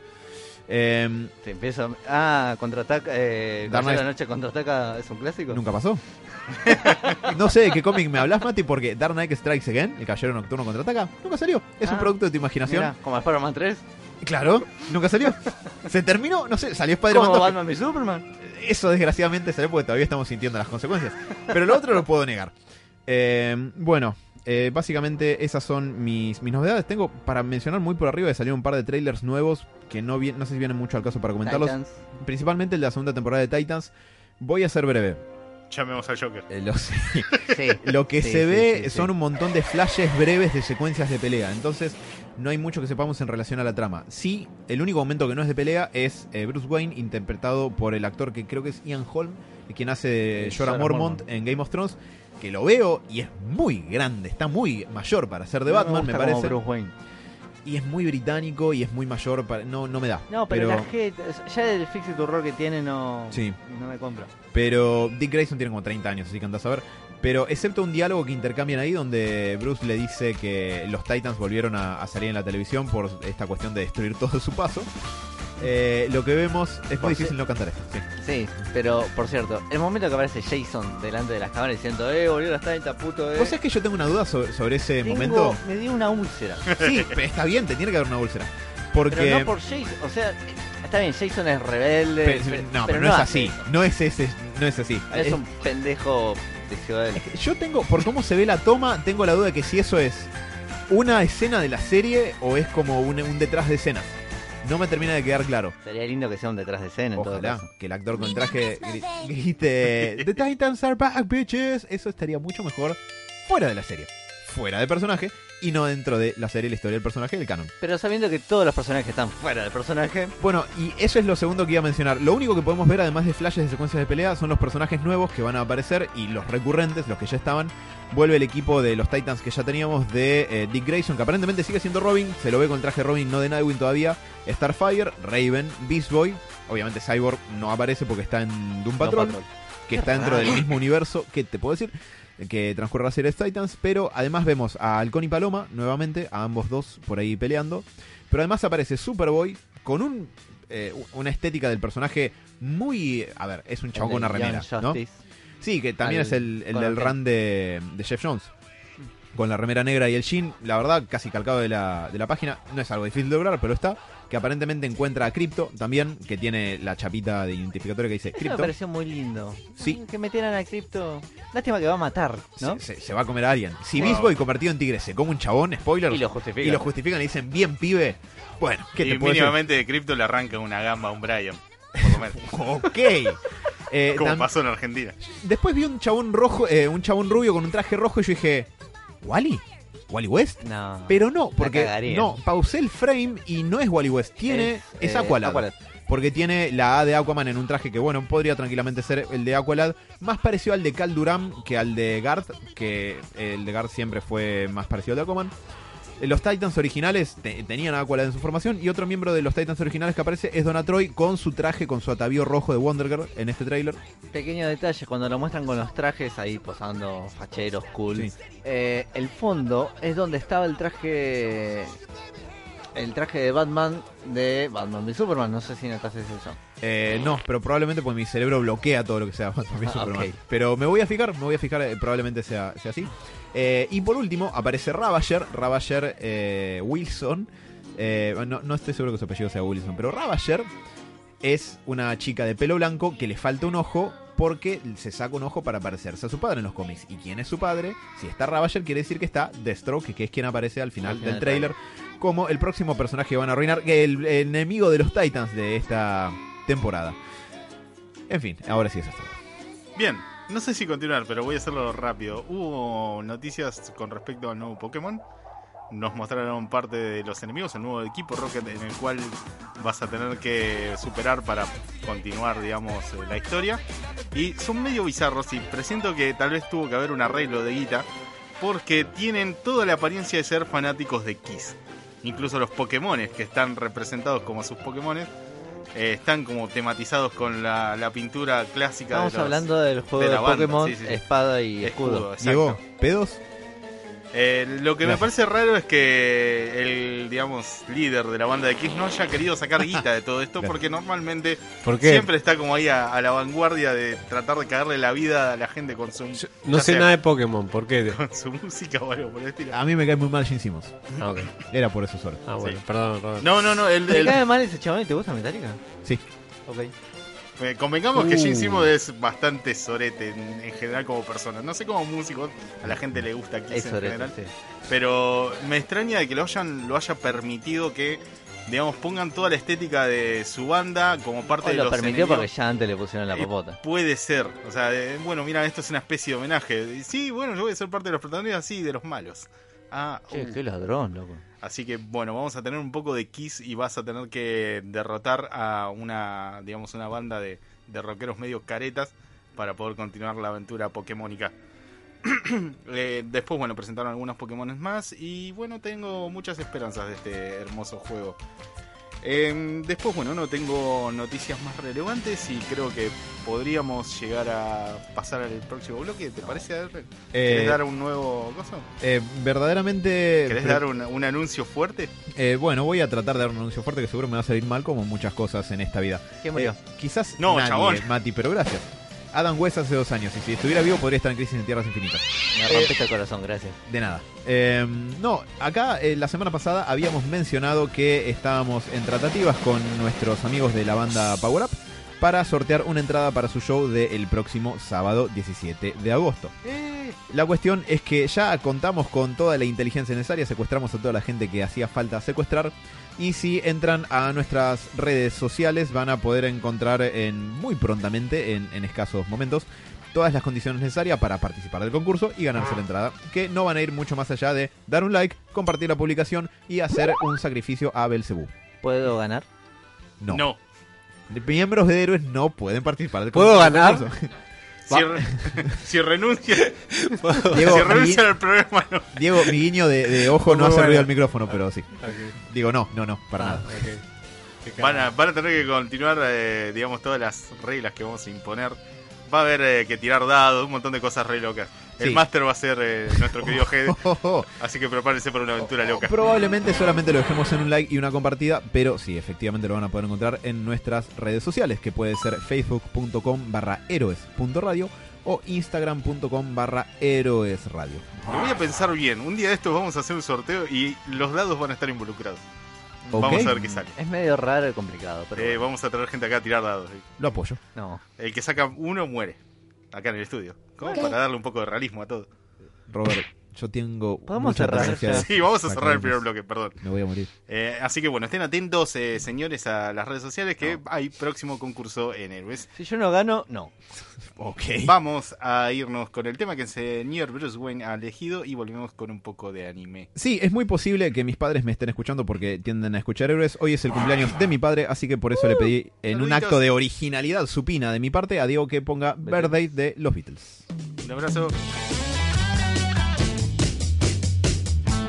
Speaker 3: Em,
Speaker 2: Te empiezo. Ah, contraataca. Eh,
Speaker 3: Dark Knight.
Speaker 2: la noche contraataca es un clásico.
Speaker 3: ¿Nunca pasó? *laughs* no sé de qué cómic me hablas, Mati, porque Dark Knight Strikes Again, el Caballero Nocturno contraataca, nunca salió. Es un
Speaker 2: Ah,
Speaker 3: producto de tu imaginación.
Speaker 2: Mira, como Spider-Man 3.
Speaker 3: Claro, nunca salió. Se terminó, no sé, salió Spider-Man
Speaker 2: Como
Speaker 3: 2,
Speaker 2: Batman y Superman.
Speaker 3: Eso desgraciadamente salió porque todavía estamos sintiendo las consecuencias. Pero lo otro lo puedo negar. Eh, bueno, eh, básicamente esas son mis, mis novedades. Tengo para mencionar muy por arriba de salir un par de trailers nuevos que no, vi- no sé si vienen mucho al caso para comentarlos.
Speaker 2: Titans.
Speaker 3: Principalmente el de la segunda temporada de Titans. Voy a ser breve.
Speaker 1: Llamemos al Joker.
Speaker 3: Eh, lo, *laughs* sé.
Speaker 2: Sí.
Speaker 3: Lo que
Speaker 2: Sí,
Speaker 3: se
Speaker 2: sí,
Speaker 3: ve
Speaker 2: sí, sí.
Speaker 3: son un montón de flashes breves de secuencias de pelea. Entonces, no hay mucho que sepamos en relación a la trama. Sí, el único momento que no es de pelea es eh, Bruce Wayne, interpretado por el actor que creo que es Ian Holm, quien hace Jorah
Speaker 2: Jorah
Speaker 3: Mormont en Game of Thrones. Que lo veo y es muy grande, está muy mayor para ser de
Speaker 2: No
Speaker 3: Batman, me, parece.
Speaker 2: Bruce Wayne.
Speaker 3: Y es muy británico y es muy mayor, para, no, no me da.
Speaker 2: No, pero, la gente. Ya el Fix It Horror que tiene no.
Speaker 3: Sí.
Speaker 2: No me compra.
Speaker 3: Pero Dick Grayson tiene como 30 años, así que andás a ver. Pero excepto un diálogo que intercambian ahí donde Bruce le dice que los Titans volvieron a, a salir en la televisión por esta cuestión de destruir todo su paso. Eh, lo que vemos es muy difícil no cantar esto. Sí.
Speaker 2: Sí, pero por cierto, el momento que aparece Jason delante de las cámaras diciendo, eh, volvió las 30, puto, eh.
Speaker 3: ¿Vos sabés que yo tengo una duda sobre, sobre ese
Speaker 2: Tengo-
Speaker 3: momento?
Speaker 2: Me dio una úlcera. *laughs*
Speaker 3: Sí, está bien, te tiene que dar una úlcera. Porque.
Speaker 2: Pero no por Jason, o sea, está bien, Jason es rebelde.
Speaker 3: Pe- no, pero no, es
Speaker 2: hace
Speaker 3: así.
Speaker 2: eso.
Speaker 3: No es ese, no es así.
Speaker 2: Es un pendejo de Ciudadela.
Speaker 3: Yo tengo, por cómo se ve la toma, tengo la duda de que si eso es una escena de la serie o es como un, un detrás de escena. No me termina de quedar claro.
Speaker 2: Sería lindo que sea un detrás de escena en todo
Speaker 3: Ojalá
Speaker 2: caso.
Speaker 3: que el actor con traje gri- grite *laughs* The Titans are back, bitches. Eso estaría mucho mejor fuera de la serie. Fuera de personaje y no dentro de la serie, la historia del personaje y el canon.
Speaker 2: Pero sabiendo que todos los personajes están fuera del personaje,
Speaker 3: Bueno, y eso es lo segundo que iba a mencionar. Lo único que podemos ver, además de flashes de secuencias de pelea, son los personajes nuevos que van a aparecer y los recurrentes, los que ya estaban. Vuelve el equipo de los Titans que ya teníamos de eh, Dick Grayson, que aparentemente sigue siendo Robin. Se lo ve con el traje Robin, no de Nightwing todavía. Starfire, Raven, Beast Boy. Obviamente Cyborg no aparece porque está en Doom Patrol,
Speaker 2: Patrol.
Speaker 3: Que está dentro del mismo universo. que te puedo decir? que transcurre la serie de Titans, pero además vemos a Halcón y Paloma nuevamente, a ambos dos por ahí peleando. Pero además aparece Superboy con un eh, una estética del personaje muy. A ver, es un chabón con una remera, ¿no? Sí, que también
Speaker 2: Al-
Speaker 3: es el, el del
Speaker 2: el-
Speaker 3: run de, de Jeff Jones. Con la remera negra y el jean, la verdad, casi calcado de la, de la página. No es algo difícil de lograr, pero está. Que aparentemente encuentra a Crypto también, que tiene la chapita de identificatorio que dice
Speaker 2: Eso me
Speaker 3: Crypto.
Speaker 2: pareció muy lindo.
Speaker 3: Sí.
Speaker 2: Que metieran a Crypto. Lástima que va a matar, ¿no?
Speaker 3: Se, se- se va a comer a alguien. Si
Speaker 1: Wow.
Speaker 3: Beast Boy convertido en tigre se come un chabón, spoiler.
Speaker 2: Y lo justifican.
Speaker 3: y lo justifican y dicen, bien pibe. Bueno, ¿qué
Speaker 1: y
Speaker 3: te
Speaker 1: mínimamente de cripto le arranca una gamba a un Brian. Por. *laughs*
Speaker 3: Ok. Eh, *laughs*
Speaker 1: Como
Speaker 3: tam-
Speaker 1: pasó en Argentina.
Speaker 3: Después vi un chabón rojo, eh, un chabón rubio con un traje rojo y yo dije, ¿Wally? ¿Wally West?
Speaker 2: No.
Speaker 3: Pero no, porque no, pausé el frame y no es Wally West, tiene es,
Speaker 2: eh,
Speaker 3: Aqualad.
Speaker 2: Aqualad.
Speaker 3: Porque tiene la A de Aquaman en un traje que, bueno, podría tranquilamente ser el de Aqualad. Más parecido al de Cal Duram que al de Garth, que el de Garth siempre fue más parecido al de Aquaman. Eh, Los Titans originales te- tenían a Aqualad en su formación y otro miembro de los Titans originales que aparece es Donna Troy con su traje, con su atavío rojo de Wonder Girl en este tráiler.
Speaker 2: Pequeño detalle, cuando lo muestran con los trajes ahí posando facheros, cool.
Speaker 3: Sí.
Speaker 2: eh, el fondo es donde estaba el traje. El traje de Batman de Batman de Superman. No sé si notaste eso.
Speaker 3: Eh, no, pero probablemente porque mi cerebro bloquea todo lo que sea Batman v
Speaker 2: Ah,
Speaker 3: Superman. Pero me voy a fijar, me voy a fijar, eh, probablemente sea, sea así. Eh, y por último aparece Ravager, Ravager eh, Wilson. Eh, no, no estoy seguro que su apellido sea Wilson, pero Ravager es una chica de pelo blanco que le falta un ojo porque se saca un ojo para parecerse a su padre en los cómics. ¿Y quién es su padre? Si está Ravager, quiere decir que está Deathstroke, que es quien aparece al final
Speaker 2: Al final
Speaker 3: del trailer como el próximo personaje que van a arruinar, que el, el enemigo de los Titans de esta temporada. En fin, ahora sí eso es todo.
Speaker 1: Bien, no sé si continuar, pero voy a hacerlo rápido. Hubo noticias con respecto al nuevo Pokémon. Nos mostraron parte de los enemigos, el nuevo equipo Rocket en el cual vas a tener que superar para continuar, digamos, eh, la historia. Y son medio bizarros y presiento que tal vez tuvo que haber un arreglo de guita porque tienen toda la apariencia de ser fanáticos de Kiss. Incluso los Pokémones que están representados como sus Pokémones eh, están como tematizados con la, la pintura clásica
Speaker 2: Estamos
Speaker 1: de los,
Speaker 2: hablando del juego
Speaker 1: de
Speaker 2: de,
Speaker 1: banda,
Speaker 2: Pokémon,
Speaker 1: sí, sí, sí.
Speaker 2: espada y escudo.
Speaker 1: exacto.
Speaker 3: Diego, ¿pedos?
Speaker 1: Eh, lo que me parece raro es que el, digamos, líder de la banda de Kiss no haya querido sacar guita de todo esto, porque normalmente siempre está como ahí a, a la vanguardia de tratar de cagarle la vida a la gente con su,
Speaker 4: Yo no sé
Speaker 1: sea
Speaker 4: nada de Pokémon, ¿por qué?
Speaker 1: con su música o algo por el estilo.
Speaker 3: A mí me cae muy mal Simmons.
Speaker 4: Ah, ok.
Speaker 3: Era por eso solo.
Speaker 4: Ah, bueno,
Speaker 1: Sí.
Speaker 4: perdón, perdón.
Speaker 1: No, no, no, el,
Speaker 2: ¿Te
Speaker 1: el-
Speaker 2: cae mal ese chabón y te gusta Metallica?
Speaker 3: Sí.
Speaker 2: Ok.
Speaker 1: Eh, convengamos que
Speaker 4: Uh.
Speaker 1: Gene Simmons es bastante sorete en, en general como persona. No sé como músico, a la gente le gusta Kiss en general.
Speaker 2: sí.
Speaker 1: Pero me extraña de que lo hayan lo haya permitido que digamos pongan toda la estética de su banda como parte
Speaker 2: O
Speaker 1: de
Speaker 2: lo
Speaker 1: los
Speaker 2: permitió
Speaker 1: enemigos.
Speaker 2: porque ya antes le pusieron la
Speaker 1: Eh,
Speaker 2: popota.
Speaker 1: Puede ser, o sea, de- bueno, mira, esto es una especie de homenaje. Sí, bueno, yo voy a ser parte de los protagonistas, sí, de los malos. Ah,
Speaker 2: Che,
Speaker 1: uh.
Speaker 2: qué ladrón, loco.
Speaker 1: Así que bueno, vamos a tener un poco de Kiss y vas a tener que derrotar a una, digamos, una banda de, de rockeros medio caretas para poder continuar la aventura pokémónica. *clears throat* Eh, después, bueno, presentaron algunos Pokémon más y bueno, tengo muchas esperanzas de este hermoso juego. Eh, después, bueno, no tengo noticias más relevantes y creo que podríamos llegar a pasar al próximo bloque. ¿Te parece? ¿Querés
Speaker 3: Eh,
Speaker 1: dar un nuevo cosa?
Speaker 3: eh, verdaderamente.
Speaker 1: ¿Querés dar un, un anuncio fuerte?
Speaker 3: eh, bueno, voy a tratar de dar un anuncio fuerte que seguro me va a salir mal como muchas cosas en esta vida.
Speaker 2: ¿Quién murió?
Speaker 3: Eh, quizás
Speaker 1: No,
Speaker 3: nadie,
Speaker 1: chabón.
Speaker 3: Mati, pero gracias. Adam West hace dos años y si estuviera vivo podría estar en Crisis en Tierras Infinitas.
Speaker 2: Me rompiste el corazón, gracias.
Speaker 3: De nada. Eh, no, acá eh, la semana pasada habíamos mencionado que estábamos en tratativas con nuestros amigos de la banda Power Up para sortear una entrada para su show del próximo sábado 17 de agosto. La cuestión es que ya contamos con toda la inteligencia necesaria, secuestramos a toda la gente que hacía falta secuestrar. Y si entran a nuestras redes sociales van a poder encontrar en, muy prontamente, en, en escasos momentos, todas las condiciones necesarias para participar del concurso y ganarse la entrada. Que no van a ir mucho más allá de dar un like, compartir la publicación y hacer un sacrificio a Belcebú.
Speaker 2: ¿Puedo ganar?
Speaker 3: No.
Speaker 1: No.
Speaker 3: Miembros de héroes no pueden participar del
Speaker 4: ¿Puedo
Speaker 3: concurso.
Speaker 4: ganar? *laughs*
Speaker 1: Si, re- *laughs* si renuncia, *laughs*
Speaker 3: Diego,
Speaker 1: si
Speaker 3: mi,
Speaker 1: renuncia al programa, no.
Speaker 3: Diego, mi guiño de, de ojo no hace
Speaker 4: bueno.
Speaker 3: ruido al micrófono, pero sí. Digo, no, no, no, para
Speaker 4: Ah,
Speaker 3: nada.
Speaker 1: Van a, van a tener que continuar, eh, digamos, todas las reglas que vamos a imponer. Va a haber eh, que tirar dados, un montón de cosas re locas. El
Speaker 3: Sí.
Speaker 1: máster va a ser eh, nuestro querido *laughs* G,
Speaker 3: Oh, *laughs* oh.
Speaker 1: así que prepárense para una aventura loca.
Speaker 3: Probablemente solamente lo dejemos en un like y una compartida, pero sí, efectivamente lo van a poder encontrar en nuestras redes sociales, que puede ser facebook.com barra héroes.radio o instagram.com barra héroesradio.
Speaker 1: Lo voy a pensar bien. Un día de estos vamos a hacer un sorteo y los dados van a estar involucrados. Vamos a ver qué sale.
Speaker 2: Es medio raro y complicado, pero
Speaker 1: Eh,
Speaker 2: bueno.
Speaker 1: vamos a traer gente acá a tirar dados.
Speaker 3: Lo apoyo.
Speaker 2: no.
Speaker 1: El que saca uno muere. Acá en el estudio. Como para darle un poco de realismo a todo.
Speaker 3: Robert, yo tengo
Speaker 2: Podemos cerrar
Speaker 1: Sí, vamos a cerrar el primer bloque, perdón.
Speaker 3: Me voy a morir.
Speaker 1: Eh, así que bueno, estén atentos, eh, señores, a las redes sociales que hay próximo concurso en Héroes.
Speaker 2: Si yo no gano, no. *laughs*
Speaker 3: Ok.
Speaker 1: Vamos a irnos con el tema que el señor Bruce Wayne ha elegido y volvemos con un poco de anime.
Speaker 3: Sí, es muy posible que mis padres me estén escuchando porque tienden a escuchar héroes. Hoy es el cumpleaños de mi padre, así que por eso le pedí en un acto de originalidad supina de mi parte a Diego que ponga Birthday de los Beatles.
Speaker 1: Un abrazo.